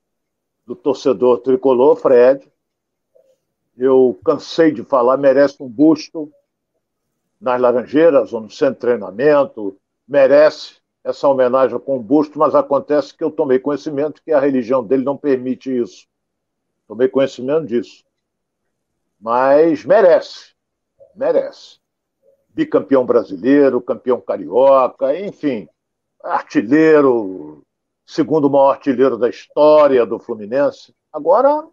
do torcedor tricolor, Fred. Eu cansei de falar, merece um busto nas Laranjeiras ou no centro de treinamento, merece essa homenagem com um busto, mas acontece que eu tomei conhecimento que a religião dele não permite isso. Tomei conhecimento disso. Mas merece, merece. Bicampeão brasileiro, campeão carioca, enfim, artilheiro, segundo maior artilheiro da história do Fluminense. Agora,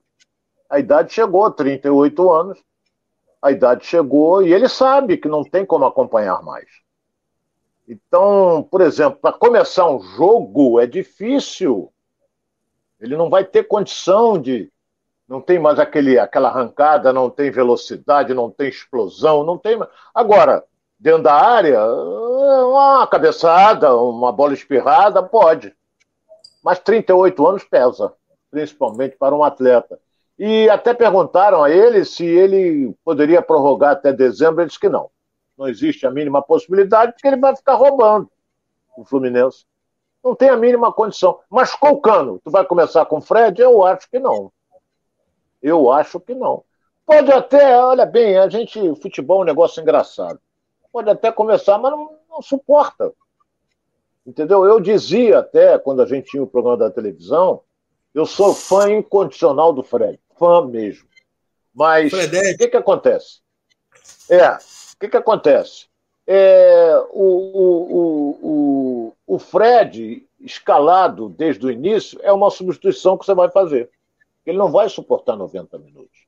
A idade chegou, 38 anos. A idade chegou e ele sabe que não tem como acompanhar mais. Então, por exemplo, para começar um jogo é difícil. Ele não vai ter condição de. Não tem mais aquele, aquela arrancada, não tem velocidade, não tem explosão, não tem. Agora, dentro da área, uma cabeçada, uma bola espirrada, pode. Mas 38 anos pesa, principalmente para um atleta. E até perguntaram a ele se ele poderia prorrogar até dezembro, ele disse que não. Não existe a mínima possibilidade, porque ele vai ficar roubando o Fluminense. Não tem a mínima condição. Mas com o Cano, tu vai começar com o Fred? Eu acho que não. Eu acho que não. Pode até, olha bem, a gente, futebol é um negócio engraçado pode até começar, mas não, não suporta. Entendeu? Eu dizia até, quando a gente tinha o programa da televisão, eu sou fã incondicional do Fred. Fã mesmo. Mas o que, que acontece? É, o que, que acontece? É, o, o, o, o, Fred, escalado desde o início, é uma substituição que você vai fazer. Ele não vai suportar 90 minutos.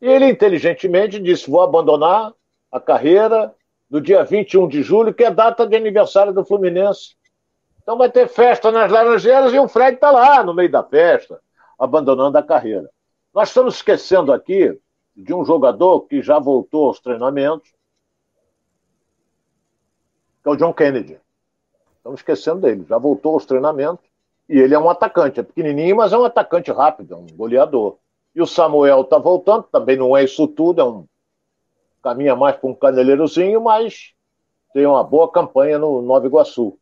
E ele inteligentemente disse: vou abandonar a carreira no dia 21 de julho, que é data de aniversário do Fluminense. Então vai ter festa nas Laranjeiras e o Fred está lá no meio da festa, abandonando a carreira. Nós estamos esquecendo aqui de um jogador que já voltou aos treinamentos, que é o John Kennedy. Estamos esquecendo dele, já voltou aos treinamentos e ele é um atacante, é pequenininho, mas é um atacante rápido, é um goleador. E o Samuel está voltando, também não é isso tudo, é um caminha mais para um caneleirozinho, mas tem uma boa campanha no Nova Iguaçu.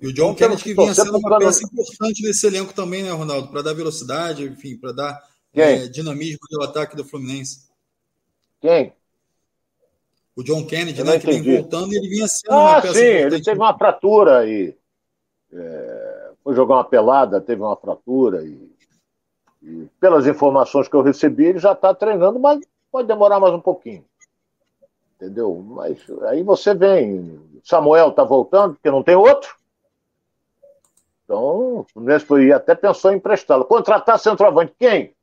E o John então, Kennedy que vinha sendo uma peça importante nesse elenco também, né, Ronaldo? Para dar velocidade, enfim, para dar é, dinamismo no ataque do Fluminense. Quem? O John Kennedy, né, que vem voltando e ele vinha sendo ah, uma peça sim, importante. ele teve uma fratura aí. É, foi jogar uma pelada, teve uma fratura e, e pelas informações que eu recebi, ele já está treinando, mas pode demorar mais um pouquinho entendeu? Mas aí você vem, Samuel está voltando, porque não tem outro. Então, o Fluminense até pensou em emprestá-lo. Contratar centroavante, quem?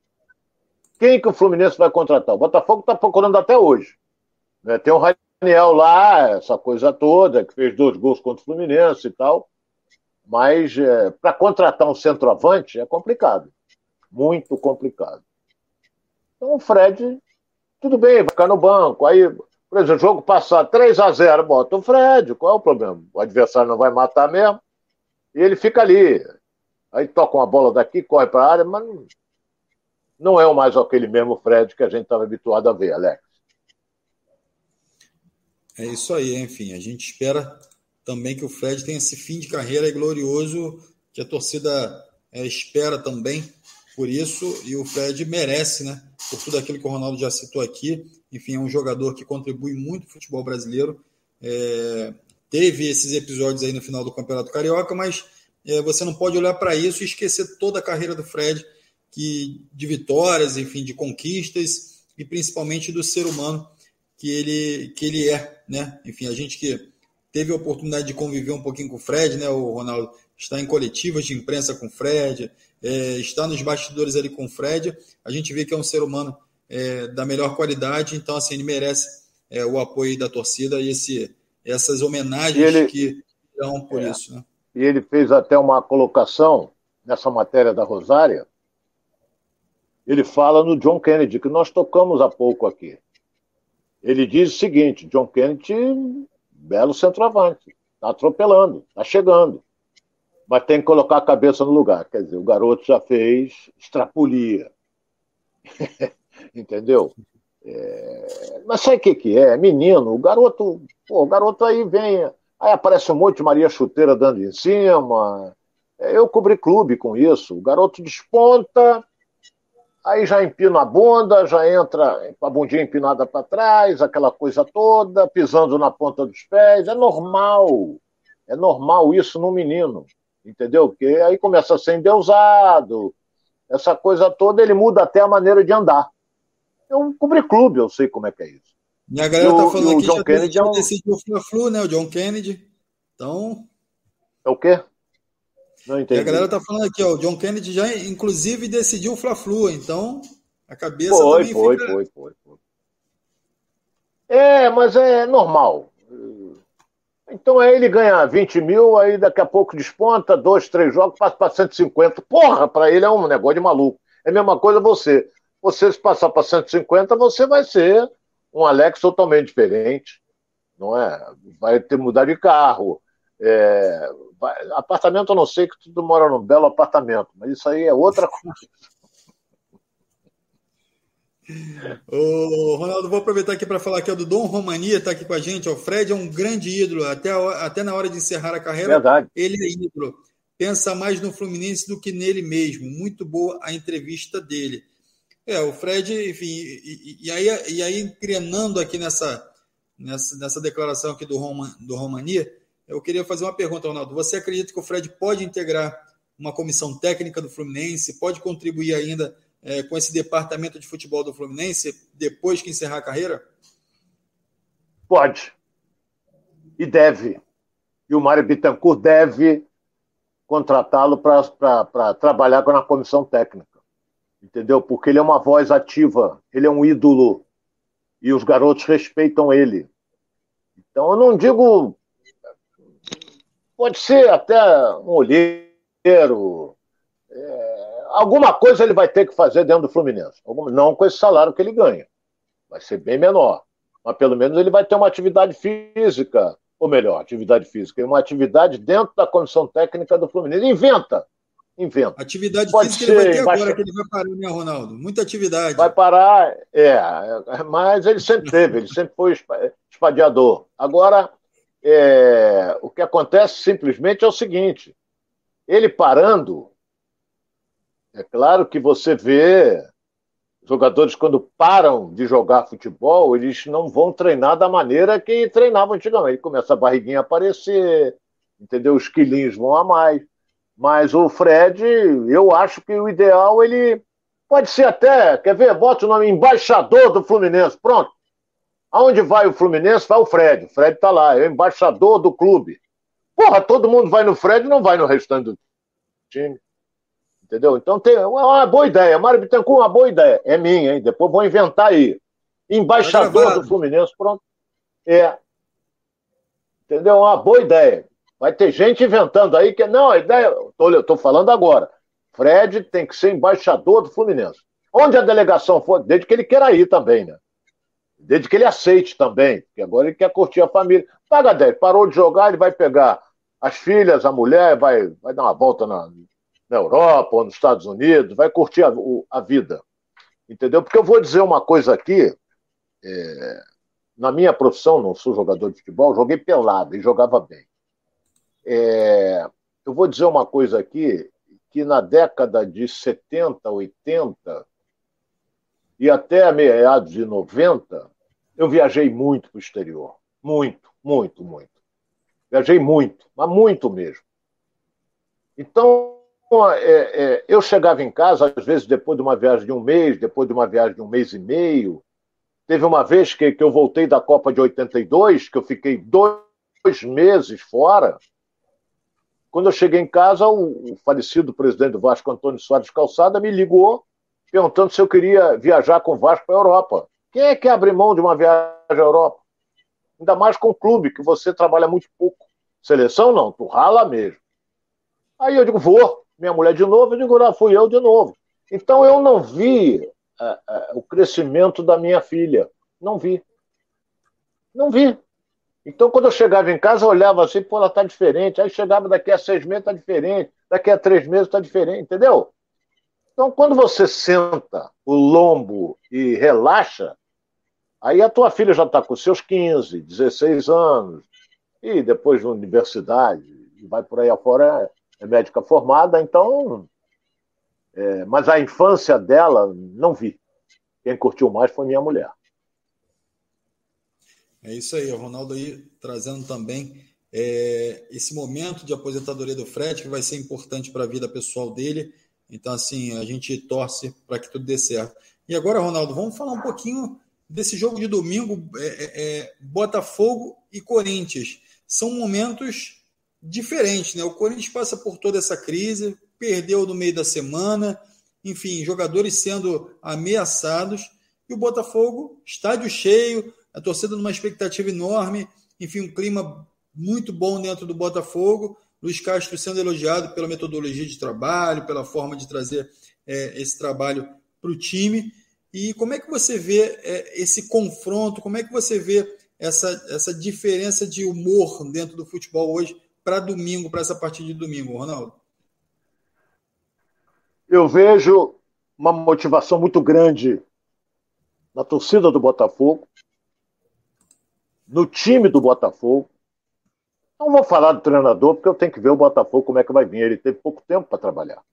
Quem que o Fluminense vai contratar? O Botafogo está procurando até hoje. Né? Tem o Raniel lá, essa coisa toda, que fez dois gols contra o Fluminense e tal. Mas é, para contratar um centroavante é complicado. Muito complicado. Então o Fred, tudo bem, vai ficar no banco. Aí por exemplo, jogo passado 3 a 0 bota o Fred, qual é o problema? O adversário não vai matar mesmo, e ele fica ali. Aí toca uma bola daqui, corre para a área, mas não é mais aquele mesmo Fred que a gente estava habituado a ver, Alex. É isso aí, enfim, a gente espera também que o Fred tenha esse fim de carreira glorioso que a torcida é, espera também por isso, e o Fred merece, né? Por tudo aquilo que o Ronaldo já citou aqui, enfim, é um jogador que contribui muito no futebol brasileiro. É, teve esses episódios aí no final do Campeonato Carioca, mas é, você não pode olhar para isso e esquecer toda a carreira do Fred, que de vitórias, enfim, de conquistas e principalmente do ser humano que ele, que ele é, né? Enfim, a gente que teve a oportunidade de conviver um pouquinho com o Fred, né, o Ronaldo, está em coletivas de imprensa com o Fred, é, está nos bastidores ali com o Fred, a gente vê que é um ser humano é, da melhor qualidade, então assim, ele merece é, o apoio da torcida e esse, essas homenagens ele, que dão por é, isso. Né? E ele fez até uma colocação nessa matéria da Rosária. Ele fala no John Kennedy, que nós tocamos há pouco aqui. Ele diz o seguinte: John Kennedy, belo centroavante, está atropelando, está chegando. Mas tem que colocar a cabeça no lugar. Quer dizer, o garoto já fez extrapolia. entendeu? É... Mas sabe o que, que é? Menino, o garoto, pô, o garoto aí vem, aí aparece um monte de Maria Chuteira dando em cima. É, eu cobri clube com isso. O garoto desponta, aí já empina a bunda, já entra com a bundinha empinada para trás, aquela coisa toda, pisando na ponta dos pés. É normal. É normal isso no menino, entendeu? Porque aí começa a ser endeusado, essa coisa toda, ele muda até a maneira de andar é um clube, eu sei como é que é isso. E a galera tá falando aqui John Kennedy já é um... decidiu o Fla-Flu, né? O John Kennedy. Então. É o quê? Não entendi. E a galera tá falando aqui, ó. O John Kennedy já, inclusive, decidiu o Fla-Flu. Então, A cabeça foi, foi, fica... foi, foi, foi. É, mas é normal. Então aí ele ganha 20 mil, aí daqui a pouco desponta, dois, três jogos, passa para 150. Porra, para ele é um negócio de maluco. É a mesma coisa você. Você se passar para 150, você vai ser um Alex totalmente diferente. Não é? Vai ter que mudar de carro. É... Apartamento eu não sei que tu mora num belo apartamento, mas isso aí é outra coisa. Ô, Ronaldo, vou aproveitar aqui para falar aqui do Dom Romania, está aqui com a gente. O Fred é um grande ídolo, até, até na hora de encerrar a carreira, Verdade. ele é ídolo. Pensa mais no Fluminense do que nele mesmo. Muito boa a entrevista dele. É, o Fred, enfim, e, e aí, e aí engrenando aqui nessa, nessa, nessa declaração aqui do, Roma, do Romania, eu queria fazer uma pergunta, Ronaldo. Você acredita que o Fred pode integrar uma comissão técnica do Fluminense, pode contribuir ainda é, com esse departamento de futebol do Fluminense depois que encerrar a carreira? Pode. E deve. E o Mário Bittencourt deve contratá-lo para trabalhar na comissão técnica. Entendeu? Porque ele é uma voz ativa, ele é um ídolo. E os garotos respeitam ele. Então eu não digo. Pode ser até um olheiro. É, alguma coisa ele vai ter que fazer dentro do Fluminense. Não com esse salário que ele ganha. Vai ser bem menor. Mas pelo menos ele vai ter uma atividade física, ou melhor, atividade física, uma atividade dentro da comissão técnica do Fluminense. Inventa. Inventa. Atividade Pode física ser, ele vai ter agora que ele vai parar, né, Ronaldo? Muita atividade. Vai parar, é, mas ele sempre teve, ele sempre foi espadiador. Agora, é, o que acontece simplesmente é o seguinte: ele parando, é claro que você vê jogadores quando param de jogar futebol, eles não vão treinar da maneira que treinavam antigamente. Começa a barriguinha a aparecer, entendeu? Os quilinhos vão a mais. Mas o Fred, eu acho que o ideal ele pode ser até, quer ver? Bota o nome embaixador do Fluminense. Pronto. Aonde vai o Fluminense, vai o Fred. O Fred tá lá, é o embaixador do clube. Porra, todo mundo vai no Fred, não vai no restante do time. Entendeu? Então tem é uma boa ideia. Mário Bittencourt, uma boa ideia. É minha, hein? Depois vou inventar aí. Embaixador tá do Fluminense, pronto. É. Entendeu? Uma boa ideia. Vai ter gente inventando aí que não, a ideia. Eu estou falando agora. Fred tem que ser embaixador do Fluminense. Onde a delegação for, desde que ele queira ir também, né? Desde que ele aceite também, porque agora ele quer curtir a família. Paga 10, parou de jogar, ele vai pegar as filhas, a mulher, vai, vai dar uma volta na, na Europa ou nos Estados Unidos, vai curtir a, a vida. Entendeu? Porque eu vou dizer uma coisa aqui. É, na minha profissão, não sou jogador de futebol, joguei pelado e jogava bem. É, eu vou dizer uma coisa aqui, que na década de 70, 80 e até meados de 90, eu viajei muito para o exterior. Muito, muito, muito. Viajei muito, mas muito mesmo. Então, é, é, eu chegava em casa, às vezes, depois de uma viagem de um mês, depois de uma viagem de um mês e meio. Teve uma vez que, que eu voltei da Copa de 82, que eu fiquei dois meses fora. Quando eu cheguei em casa, o, falecido presidente do Vasco, Antônio Soares Calçada, me ligou perguntando se eu queria viajar com o Vasco para a Europa. Quem é que abre mão de uma viagem à Europa? Ainda mais com o clube, que você trabalha muito pouco. Seleção não, tu rala mesmo. Aí eu digo, vou minha mulher de novo, eu digo, lá fui eu de novo. Então eu não vi uh, uh, o crescimento da minha filha. Não vi. Não vi. Então, quando eu chegava em casa, eu olhava assim, pô, ela tá diferente. Aí chegava daqui a seis meses, tá diferente. Daqui a três meses, tá diferente, entendeu? Então, quando você senta o lombo e relaxa, aí a tua filha já está com seus 15, 16 anos, e depois na universidade, vai por aí afora, é médica formada, então. É, mas a infância dela, não vi. Quem curtiu mais foi minha mulher. É isso aí, o Ronaldo aí trazendo também é, esse momento de aposentadoria do Fred, que vai ser importante para a vida pessoal dele. Então, assim, a gente torce para que tudo dê certo. E agora, Ronaldo, vamos falar um pouquinho desse jogo de domingo, é, é, é Botafogo e Corinthians. São momentos diferente, né? O Corinthians passa por toda essa crise, perdeu no meio da semana, enfim, jogadores sendo ameaçados, e o Botafogo, estádio cheio, a torcida numa expectativa enorme, enfim, um clima muito bom dentro do Botafogo, Luiz Castro sendo elogiado pela metodologia de trabalho, pela forma de trazer é, esse trabalho para o time. E como é que você vê é, esse confronto? Como é que você vê essa, essa diferença de humor dentro do futebol hoje para domingo, para essa partida de domingo, Ronaldo? Eu vejo uma motivação muito grande na torcida do Botafogo, no time do Botafogo. Não vou falar do treinador, porque eu tenho que ver o Botafogo como é que vai vir. Ele teve pouco tempo para trabalhar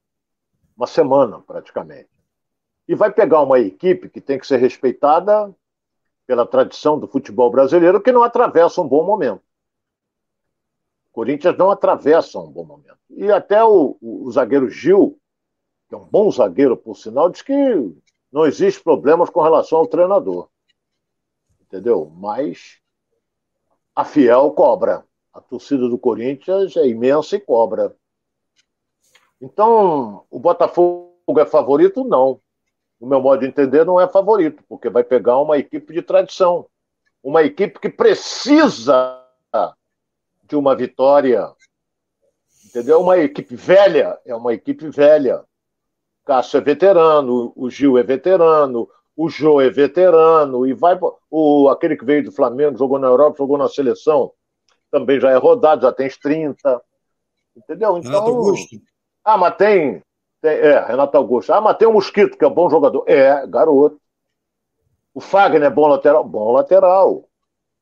uma semana praticamente. E vai pegar uma equipe que tem que ser respeitada pela tradição do futebol brasileiro, que não atravessa um bom momento. O Corinthians não atravessa um bom momento. E até o, o, o zagueiro Gil, que é um bom zagueiro, por sinal, diz que não existe problemas com relação ao treinador. Entendeu? Mas a Fiel cobra. A torcida do Corinthians é imensa e cobra. Então, o Botafogo é favorito? Não. No meu modo de entender, não é favorito, porque vai pegar uma equipe de tradição. Uma equipe que precisa de uma vitória. Entendeu? Uma equipe velha, é uma equipe velha. Cássio é veterano, o Gil é veterano, o Jô é veterano, e vai. O, aquele que veio do Flamengo, jogou na Europa, jogou na seleção, também já é rodado, já tem 30. Entendeu? Então. Renato Augusto. Ah, mas tem, tem. É, Renato Augusto. Ah, mas tem o Mosquito, que é um bom jogador. É, garoto. O Fagner é bom lateral? Bom lateral.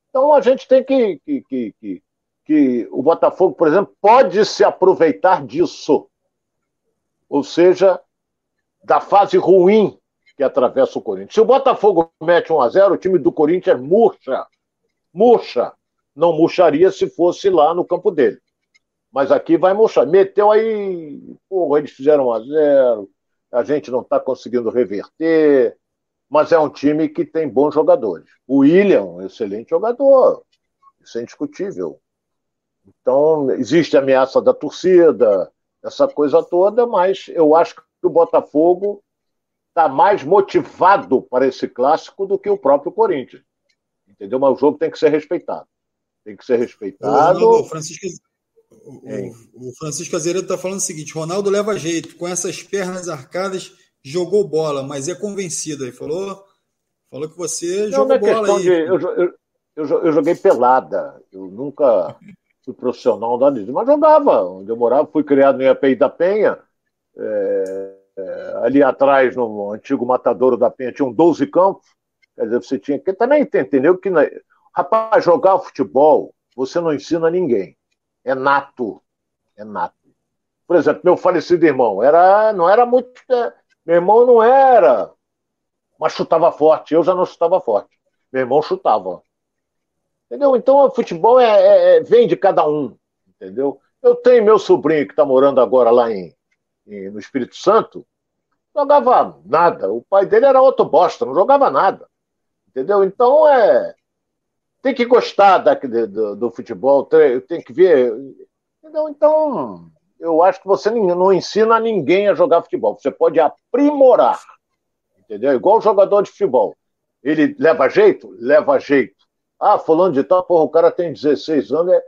Então a gente tem que, que, que, que, que o Botafogo, por exemplo, pode se aproveitar disso. Ou seja, da fase ruim que atravessa o Corinthians. Se o Botafogo mete 1 a 0 o time do Corinthians murcha. Murcha. Não murcharia se fosse lá no campo dele. Mas aqui vai mostrar. Meteu aí, porra, eles fizeram 1 a 0 a gente não está conseguindo reverter, mas é um time que tem bons jogadores. O William, excelente jogador, isso é indiscutível. Então, existe a ameaça da torcida, essa coisa toda, mas eu acho que o Botafogo está mais motivado para esse clássico do que o próprio Corinthians. Entendeu? Mas o jogo tem que ser respeitado. Tem que ser respeitado. O Francisco, o, o Francisco Azeredo está falando o seguinte: Ronaldo leva jeito, com essas pernas arcadas, jogou bola, mas é convencido. Aí falou, falou que você não, jogou não é bola aí. De, eu, eu, eu, eu, joguei pelada. Eu nunca fui profissional da disso, mas jogava. Onde eu morava, fui criado em API da Penha. É, é, ali atrás, no antigo Matadouro da Penha, tinham 12 campos. Quer dizer, você tinha que. Também entendeu que. Rapaz, jogar futebol, você não ensina ninguém é nato. É nato. Por exemplo, meu falecido irmão era, não era muito. É, meu irmão não era, mas chutava forte. Eu já não chutava forte. Meu irmão chutava. Entendeu? Então, o futebol é, é, é vem de cada um. Entendeu? Eu tenho meu sobrinho que está morando agora lá em, no Espírito Santo, jogava nada. O pai dele era outro bosta, não jogava nada. Entendeu? Então é tem que gostar da, do, do, futebol, tem que ver. Então, então, eu acho que você não ensina ninguém a jogar futebol. Você pode aprimorar. Entendeu? Igual o jogador de futebol. Ele leva jeito? Leva jeito. Ah, fulano de tal, porra, o cara tem 16 anos, é,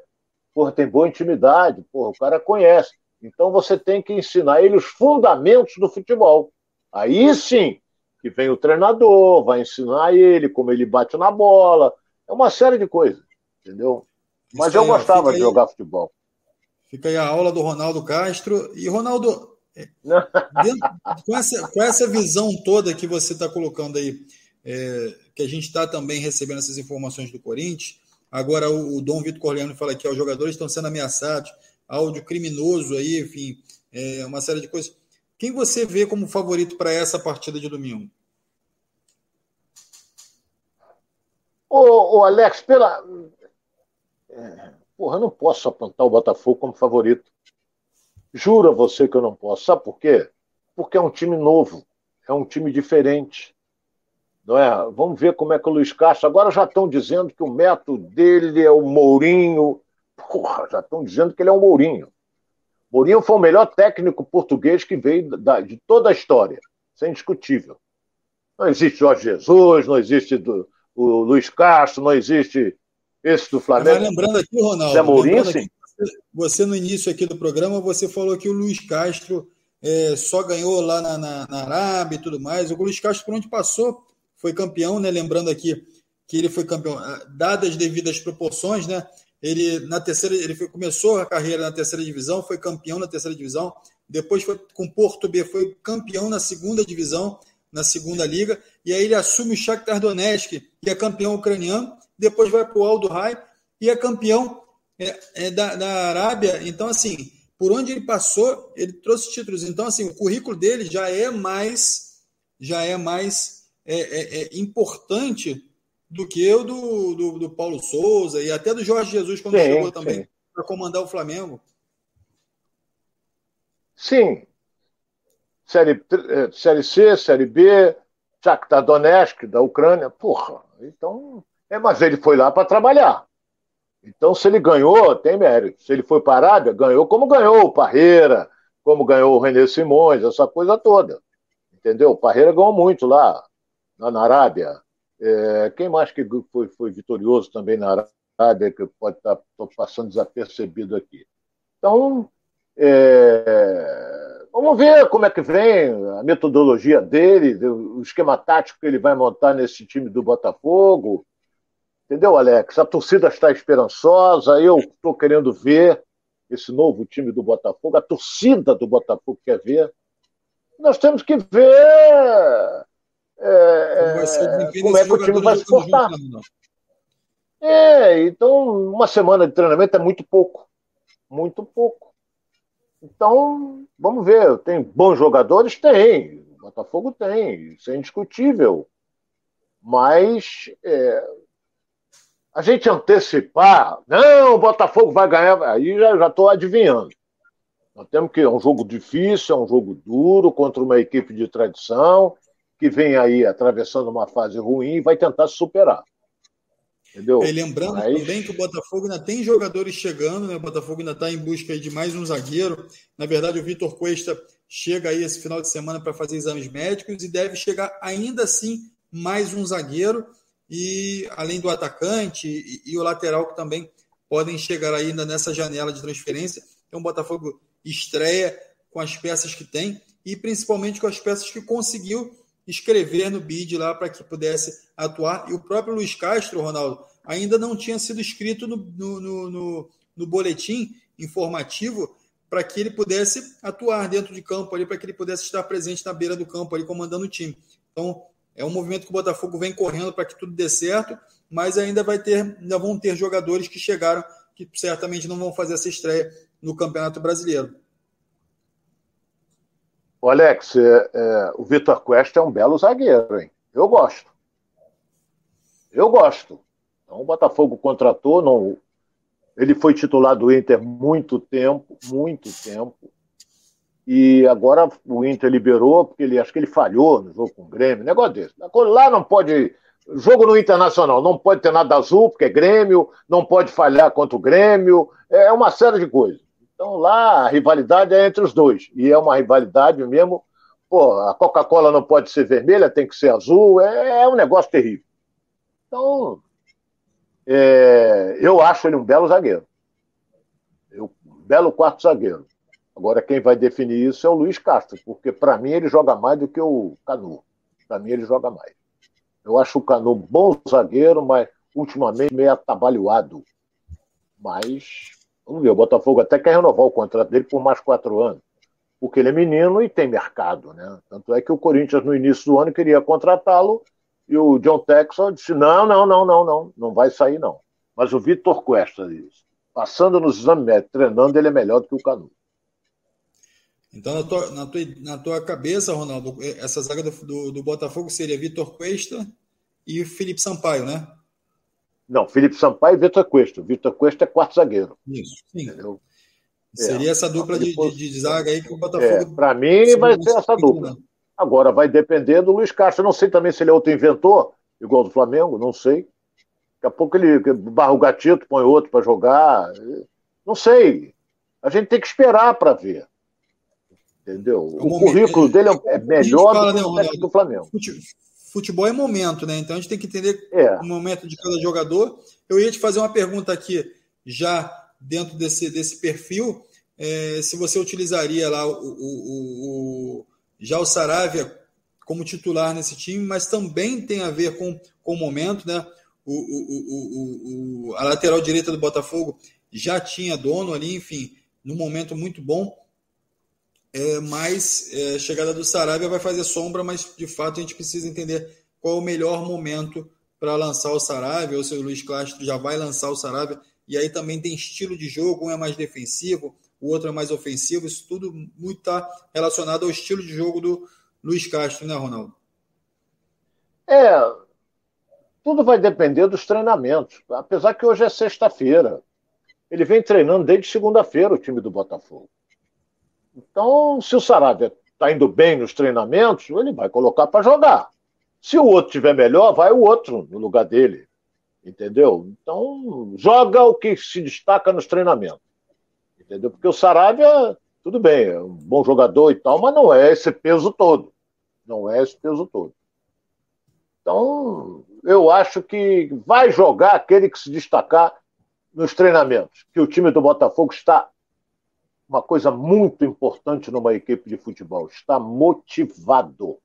porra, tem boa intimidade, porra, o cara conhece. Então você tem que ensinar ele os fundamentos do futebol. Aí sim, que vem o treinador, vai ensinar ele como ele bate na bola, é uma série de coisas, entendeu? Mas Isso eu aí, gostava de aí, jogar futebol. Fica aí a aula do Ronaldo Castro. E, Ronaldo, é, dentro, com, essa, com essa visão toda que você está colocando aí, é, que a gente está também recebendo essas informações do Corinthians, agora o, o Dom Vitor Corleone fala que os jogadores estão sendo ameaçados, áudio criminoso aí, enfim, é, uma série de coisas. Quem você vê como favorito para essa partida de domingo? Ô, ô Alex, pela. É, porra, eu não posso apontar o Botafogo como favorito. Juro a você que eu não posso. Sabe por quê? Porque é um time novo, é um time diferente. Não é? Vamos ver como é que o Luiz Castro. Agora já estão dizendo que o método dele é o Mourinho. Porra, já estão dizendo que ele é o Mourinho. Mourinho foi o melhor técnico português que veio da, de toda a história. Isso é indiscutível. Não existe Jorge Jesus, não existe do, o Luiz Castro, não existe esse do Flamengo. Mas lembrando aqui, Ronaldo, Zé Mourinho, sim. Você, você, no início aqui do programa, você falou que o Luiz Castro é, só ganhou lá na, na, na, Arábia e tudo mais. O Luiz Castro, por onde passou, foi campeão, né? Lembrando aqui que ele foi campeão, ah, dadas as devidas proporções, né? Ele na terceira, ele foi, começou a carreira na terceira divisão, foi campeão na terceira divisão, depois foi com Porto B, foi campeão na segunda divisão, na segunda liga, e aí ele assume o Shakhtar Donetsk, que é campeão ucraniano, depois vai para o Aldo Rai e é campeão é, é da, da Arábia. Então, assim, por onde ele passou, ele trouxe títulos. Então, assim, o currículo dele já é mais, já é mais é, é, é importante do que o do, do, do, Paulo Souza e até do Jorge Jesus quando sim, chegou também para comandar o Flamengo. Sim. Série, é, série C, Série B, Shakhtar Donetsk, da Ucrânia. Porra, então... É, mas ele foi lá para trabalhar. Então, se ele ganhou, tem mérito. Se ele foi para a Arábia, ganhou como ganhou o Parreira, como ganhou o René Simões, essa coisa toda. Entendeu? O Parreira ganhou muito lá, lá na Arábia. É, quem mais que foi, foi vitorioso também na Arábia, que pode estar tá, passando desapercebido aqui? Então, é, vamos ver como é que vem a metodologia dele, o esquema tático que ele vai montar nesse time do Botafogo. Entendeu, Alex? A torcida está esperançosa, eu estou querendo ver esse novo time do Botafogo, a torcida do Botafogo quer ver. Nós temos que ver é, como é que o time vai se portar. É, então uma semana de treinamento é muito pouco. Muito pouco. Então, vamos ver. Tem bons jogadores? Tem. O Botafogo tem, isso é indiscutível. Mas é, a gente antecipar, não, o Botafogo vai ganhar, aí já estou adivinhando. Nós temos que é um jogo difícil, é um jogo duro contra uma equipe de tradição que vem aí atravessando uma fase ruim e vai tentar superar. Entendeu? E lembrando Mas... também que o Botafogo ainda tem jogadores chegando, né? O Botafogo ainda está em busca de mais um zagueiro. Na verdade, o Vitor Cuesta chega aí esse final de semana para fazer exames médicos e deve chegar ainda assim mais um zagueiro e além do atacante e, e, o lateral que também podem chegar ainda nessa janela de transferência. Então o Botafogo estreia com as peças que tem e principalmente com as peças que conseguiu escrever no bid lá para que pudesse atuar. E o próprio Luiz Castro, Ronaldo, ainda não tinha sido escrito no, no, no, no boletim informativo para que ele pudesse atuar dentro de campo ali, para que ele pudesse estar presente na beira do campo ali comandando o time. Então, é um movimento que o Botafogo vem correndo para que tudo dê certo, mas ainda vai ter, ainda vão ter jogadores que chegaram que certamente não vão fazer essa estreia no Campeonato Brasileiro. O Alex, é, é, o Vitor Cuesta é um belo zagueiro, hein? Eu gosto. Eu gosto. Então o Botafogo contratou, não, ele foi titular do Inter muito tempo, muito tempo. E agora o Inter liberou, porque ele acho que ele falhou no jogo com o Grêmio, negócio desse. Lá não pode. Jogo no Internacional, não pode ter nada azul, porque é Grêmio, não pode falhar contra o Grêmio, é uma série de coisas. Então lá a rivalidade é entre os dois. E é uma rivalidade mesmo. Pô, a Coca-Cola não pode ser vermelha, tem que ser azul, é, é um negócio terrível. Então, é, eu acho ele um belo zagueiro. Eu, um belo quarto zagueiro. Agora, quem vai definir isso é o Luiz Castro, porque para mim ele joga mais do que o Canu. Para mim ele joga mais. Eu acho o Canu bom zagueiro, mas ultimamente meio atabalhoado. Mas, vamos ver, o Botafogo até quer renovar o contrato dele por mais quatro anos. Porque ele é menino e tem mercado, né? Tanto é que o Corinthians, no início do ano, queria contratá-lo e o John Texel disse: não, não, não, não, não, não vai sair, não. Mas o Vitor Cuesta disse: passando nos exames treinando, ele é melhor do que o Canu. Então, na tua, na tua, na tua cabeça, Ronaldo, essa zaga do, do, do Botafogo seria Vitor Cuesta e Felipe Sampaio, né? Não, Felipe Sampaio e Vitor Cuesta. Vitor Cuesta é quarto zagueiro. Isso, sim. Entendeu? Seria é, essa dupla de, de, de, zaga aí que o Botafogo. É, Para mim, vai ser essa dupla. Agora vai depender do Luiz Castro. Eu não sei também se ele é outro inventor, igual do Flamengo, não sei. Daqui a pouco ele barra o gatito, põe outro para jogar. Não sei. A gente tem que esperar para ver. Entendeu? É o, o currículo dele é melhor fala, do que o né, do Flamengo. Futebol é momento, né? Então a gente tem que entender é. o momento de cada jogador. Eu ia te fazer uma pergunta aqui, já dentro desse, desse perfil, é, se você utilizaria lá o, o, o, já o Saravia como titular nesse time, mas também tem a ver com, com o momento, né? O, o, o, a lateral direita do Botafogo já tinha dono ali, enfim, num momento muito bom. É, mas é, a chegada do Saravia vai fazer sombra, mas de fato a gente precisa entender qual o melhor momento para lançar o Saravia, ou se o Luiz Castro já vai lançar o Saravia, e aí também tem estilo de jogo, um é mais defensivo, o outro é mais ofensivo, isso tudo muito está relacionado ao estilo de jogo do, Luiz Castro, né, Ronaldo? É, tudo vai depender dos treinamentos. Apesar que hoje é sexta-feira. Ele vem treinando desde segunda-feira o time do Botafogo. Então, se o Saravia está indo bem nos treinamentos, ele vai colocar para jogar. Se o outro tiver melhor, vai o outro no lugar dele. Entendeu? Então, joga o que se destaca nos treinamentos. Entendeu? Porque o Saravia, tudo bem, é um bom jogador e tal, mas não é esse peso todo. Não é esse peso todo. Então, eu acho que vai jogar aquele que se destacar nos treinamentos. Que o time do Botafogo está. Uma coisa muito importante numa equipe de futebol: está motivado.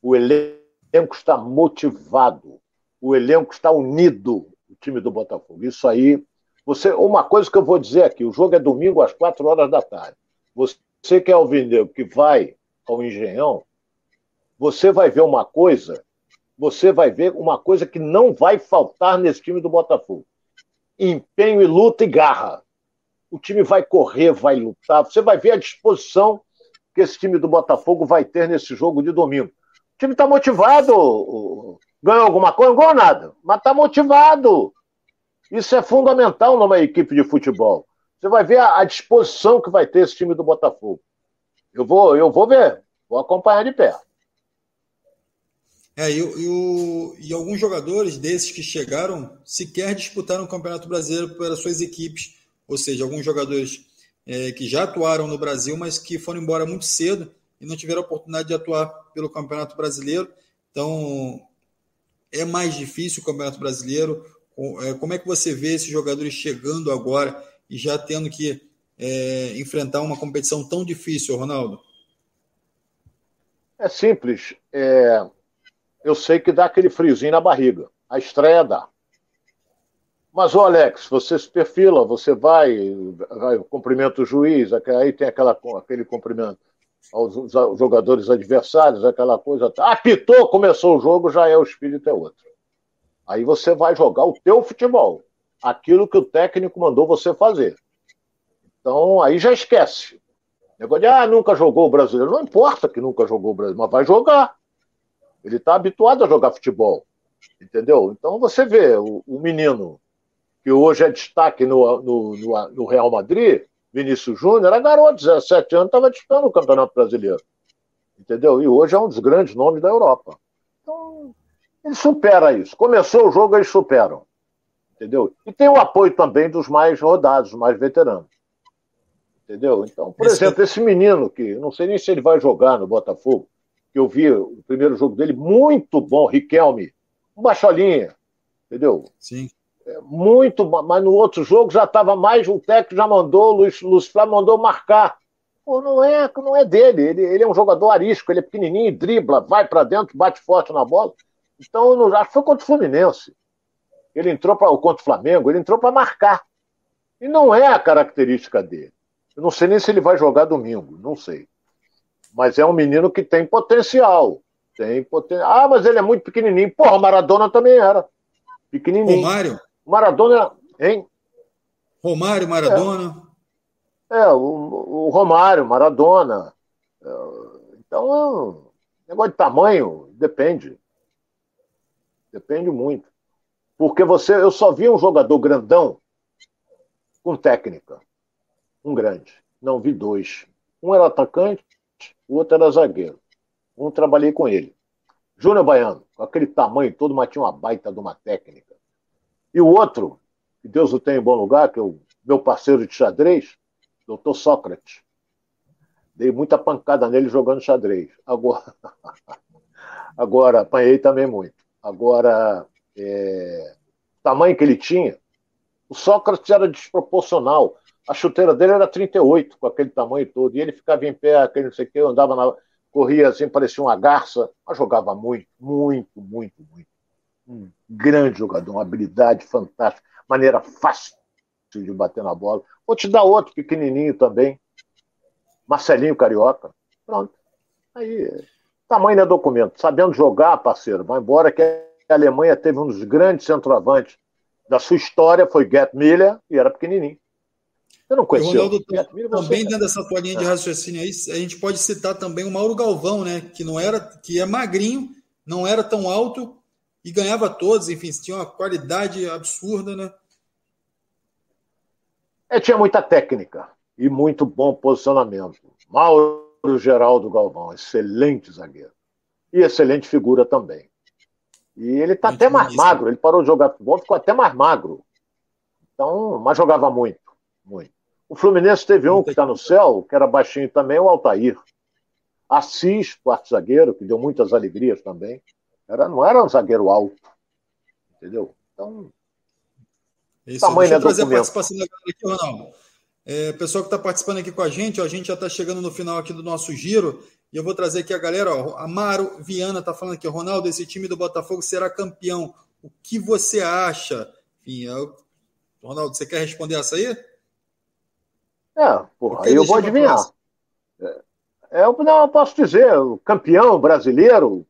O elenco está motivado. O elenco está unido. O time do Botafogo. Isso aí. Você, uma coisa que eu vou dizer aqui: o jogo é domingo às quatro horas da tarde. Você que é o vendedor que vai ao Engenhão, você vai ver uma coisa, você vai ver uma coisa que não vai faltar nesse time do Botafogo. Empenho e luta e garra. O time vai correr, vai lutar. Você vai ver a disposição que esse time do Botafogo vai ter nesse jogo de domingo. O time está motivado. Ganhou alguma coisa? Não ganhou nada. Mas está motivado. Isso é fundamental numa equipe de futebol. Você vai ver a, a disposição que vai ter esse time do Botafogo. Eu vou, eu vou ver, vou acompanhar de perto. É, e, e, alguns jogadores desses que chegaram sequer disputaram o Campeonato Brasileiro pelas suas equipes. Ou seja, alguns jogadores é, que já atuaram no Brasil, mas que foram embora muito cedo e não tiveram a oportunidade de atuar pelo Campeonato Brasileiro. Então, é mais difícil o Campeonato Brasileiro. É, como é que você vê esses jogadores chegando agora e já tendo que é, enfrentar uma competição tão difícil, Ronaldo? É simples. É, eu sei que dá aquele friozinho na barriga. A estreia dá. Mas, ô Alex, você se perfila, você vai, vai cumprimenta o juiz, aí tem aquela, aquele cumprimento aos, jogadores adversários, aquela coisa. Apitou, começou o jogo, já é o espírito é outro. Aí você vai jogar o teu futebol, aquilo que o técnico mandou você fazer. Então, aí já esquece. Negócio de, ah, nunca jogou o brasileiro. Não importa que nunca jogou o brasileiro, mas vai jogar. Ele está habituado a jogar futebol. Entendeu? Então você vê o, o menino que hoje é destaque no, no, no, no Real Madrid, Vinícius Júnior, era garoto, 17 anos, estava disputando o Campeonato Brasileiro. Entendeu? E hoje é um dos grandes nomes da Europa. Então, ele supera isso. Começou o jogo, eles superam. Entendeu? E tem o apoio também dos mais rodados, mais veteranos. Entendeu? Então, por esse exemplo, esse menino que não sei nem se ele vai jogar no Botafogo, que eu vi o primeiro jogo dele, muito bom, Riquelme, um baixolinha, entendeu? Sim. É, muito, mas no outro jogo já estava mais, o técnico já mandou, o Luiz, Luiz Flávio mandou marcar. Pô, não é, não é dele, ele, ele é um jogador arisco, ele é pequenininho, dribla, vai para dentro, bate forte na bola. Então, não, acho que foi contra o Fluminense. Ele entrou para contra o Flamengo, ele entrou para marcar. E não é a característica dele. Eu não sei nem se ele vai jogar domingo, não sei. Mas é um menino que tem potencial. Tem potencial. Ah, mas ele é muito pequenininho. Porra, Maradona também era. Pequenininho. Romário? Maradona, hein? Romário, Maradona. É, é o, o, Romário, Maradona. É, então, negócio de tamanho, depende. Depende muito. Porque você, eu só vi um jogador grandão com técnica. Um grande. Não vi dois. Um era atacante, o outro era zagueiro. Um trabalhei com ele. Júnior Baiano, com aquele tamanho todo, mas tinha uma baita de uma técnica. E o outro, que Deus o tenha em bom lugar, que é o meu parceiro de xadrez, doutor Sócrates. Dei muita pancada nele jogando xadrez. Agora, agora apanhei também muito. Agora, é, o tamanho que ele tinha, o Sócrates era desproporcional. A chuteira dele era 38, com aquele tamanho todo. E ele ficava em pé, aquele não sei o que, andava na, corria assim, parecia uma garça, mas jogava muito, muito, muito, muito. Um grande jogador, uma habilidade fantástica, maneira fácil de bater na bola. Vou te dar outro pequenininho também, Marcelinho Carioca. Pronto. Aí, tamanho é documento. Sabendo jogar, parceiro, vai embora que a Alemanha teve um dos grandes centroavantes da sua história, foi Gerd Miller, e era pequenininho. Eu não conhecia. Ronaldo, também dentro dessa tua linha de raciocínio aí, a gente pode citar também o Mauro Galvão, né? Que não era, que é magrinho, não era tão alto e ganhava todos, enfim, tinha uma qualidade absurda, né? É, tinha muita técnica e muito bom posicionamento. Mauro Geraldo Galvão, excelente zagueiro. E excelente figura também. E ele está até mais magro, ele parou de jogar futebol, ficou até mais magro. Então, mas jogava muito, muito. O Fluminense teve um que está no céu, que era baixinho também, o Altair. Assis, quarto zagueiro, que deu muitas alegrias também. Era, não era um zagueiro alto. Entendeu? Então. Isso, tamanho deixa eu trazer a participação da galera aqui, Ronaldo. É, pessoal que está participando aqui com a gente, ó, a gente já está chegando no final aqui do nosso giro. E eu vou trazer aqui a galera. Ó, Amaro Viana está falando aqui, Ronaldo, esse time do Botafogo será campeão. O que você acha? Enfim, eu... Ronaldo, você quer responder essa aí? É, porra, aí eu vou adivinhar. É, é, eu não posso dizer, campeão brasileiro,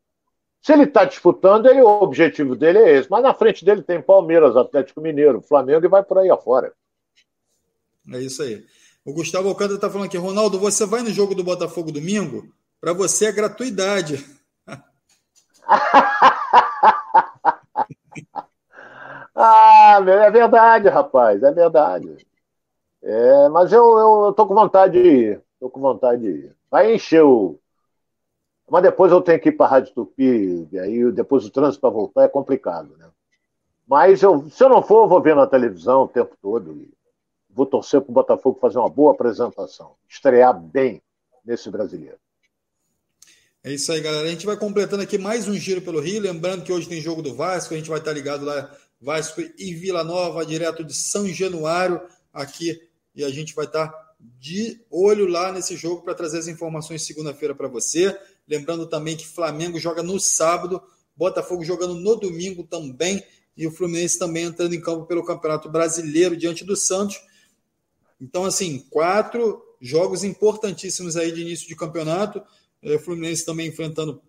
se ele está disputando, ele, o objetivo dele é esse. Mas na frente dele tem Palmeiras, Atlético Mineiro, Flamengo e vai por aí afora. É isso aí. O Gustavo Alcântara está falando aqui, Ronaldo, você vai no jogo do Botafogo domingo? Para você é gratuidade. ah, é verdade, rapaz, é verdade. É, mas eu, eu, eu tô com vontade de ir. Tô com vontade de ir. Vai encher o. Mas depois eu tenho que ir para a Rádio Tupi, e aí depois o trânsito para voltar é complicado, né? Mas eu, se eu não for, eu vou ver na televisão o tempo todo. E vou torcer para o Botafogo fazer uma boa apresentação, estrear bem nesse brasileiro. É isso aí, galera. A gente vai completando aqui mais um giro pelo Rio. Lembrando que hoje tem jogo do Vasco, a gente vai estar ligado lá, Vasco e Vila Nova, direto de São Januário, aqui e a gente vai estar de olho lá nesse jogo para trazer as informações segunda-feira para você. Lembrando também que Flamengo joga no sábado, Botafogo jogando no domingo também e o Fluminense também entrando em campo pelo Campeonato Brasileiro diante do Santos. Então, assim, quatro jogos importantíssimos aí de início de campeonato. É, o Fluminense também enfrentando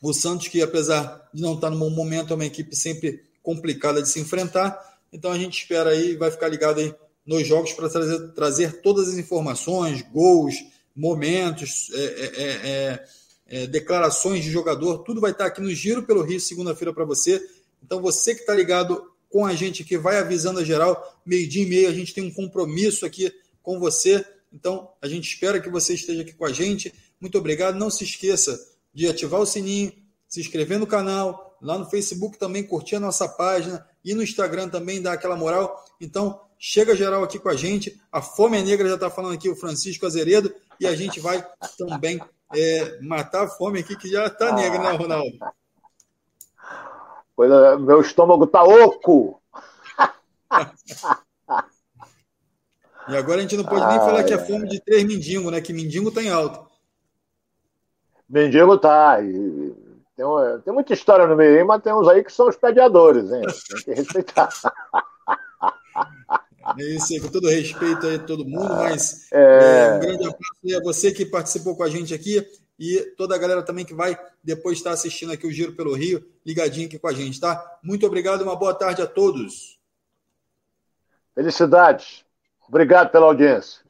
o Santos, que apesar de não estar bom momento, é uma equipe sempre complicada de se enfrentar. Então a gente espera aí, vai ficar ligado aí nos jogos para trazer, trazer todas as informações, gols, momentos, é é, é, é, declarações de jogador, tudo vai estar aqui no Giro pelo Rio, segunda-feira para você. Então, você que está ligado com a gente aqui, vai avisando a geral, meio-dia e meio, a gente tem um compromisso aqui com você. Então, a gente espera que você esteja aqui com a gente. Muito obrigado. Não se esqueça de ativar o sininho, se inscrever no canal, lá no Facebook também curtir a nossa página e no Instagram também dar aquela moral. Então, Chega geral aqui com a gente. A Fome é Negra já está falando aqui, o Francisco Azeredo, e a gente vai também é, matar a fome aqui, que já está negra, né, Ronaldo? Coisa, meu estômago está oco! e agora a gente não pode nem falar que é fome de três mendigos, né? Que mendigo está em alta. Mendigo tá. E tem, tem muita história no meio mas tem uns aí que são os pediadores, hein? Tem que respeitar. É isso aí, com todo respeito aí a todo mundo, mas é... É, um grande abraço a você que participou com a gente aqui e toda a galera também que vai depois estar assistindo aqui o Giro pelo Rio, ligadinho aqui com a gente, tá? Muito obrigado, uma boa tarde a todos. Felicidades. Obrigado pela audiência.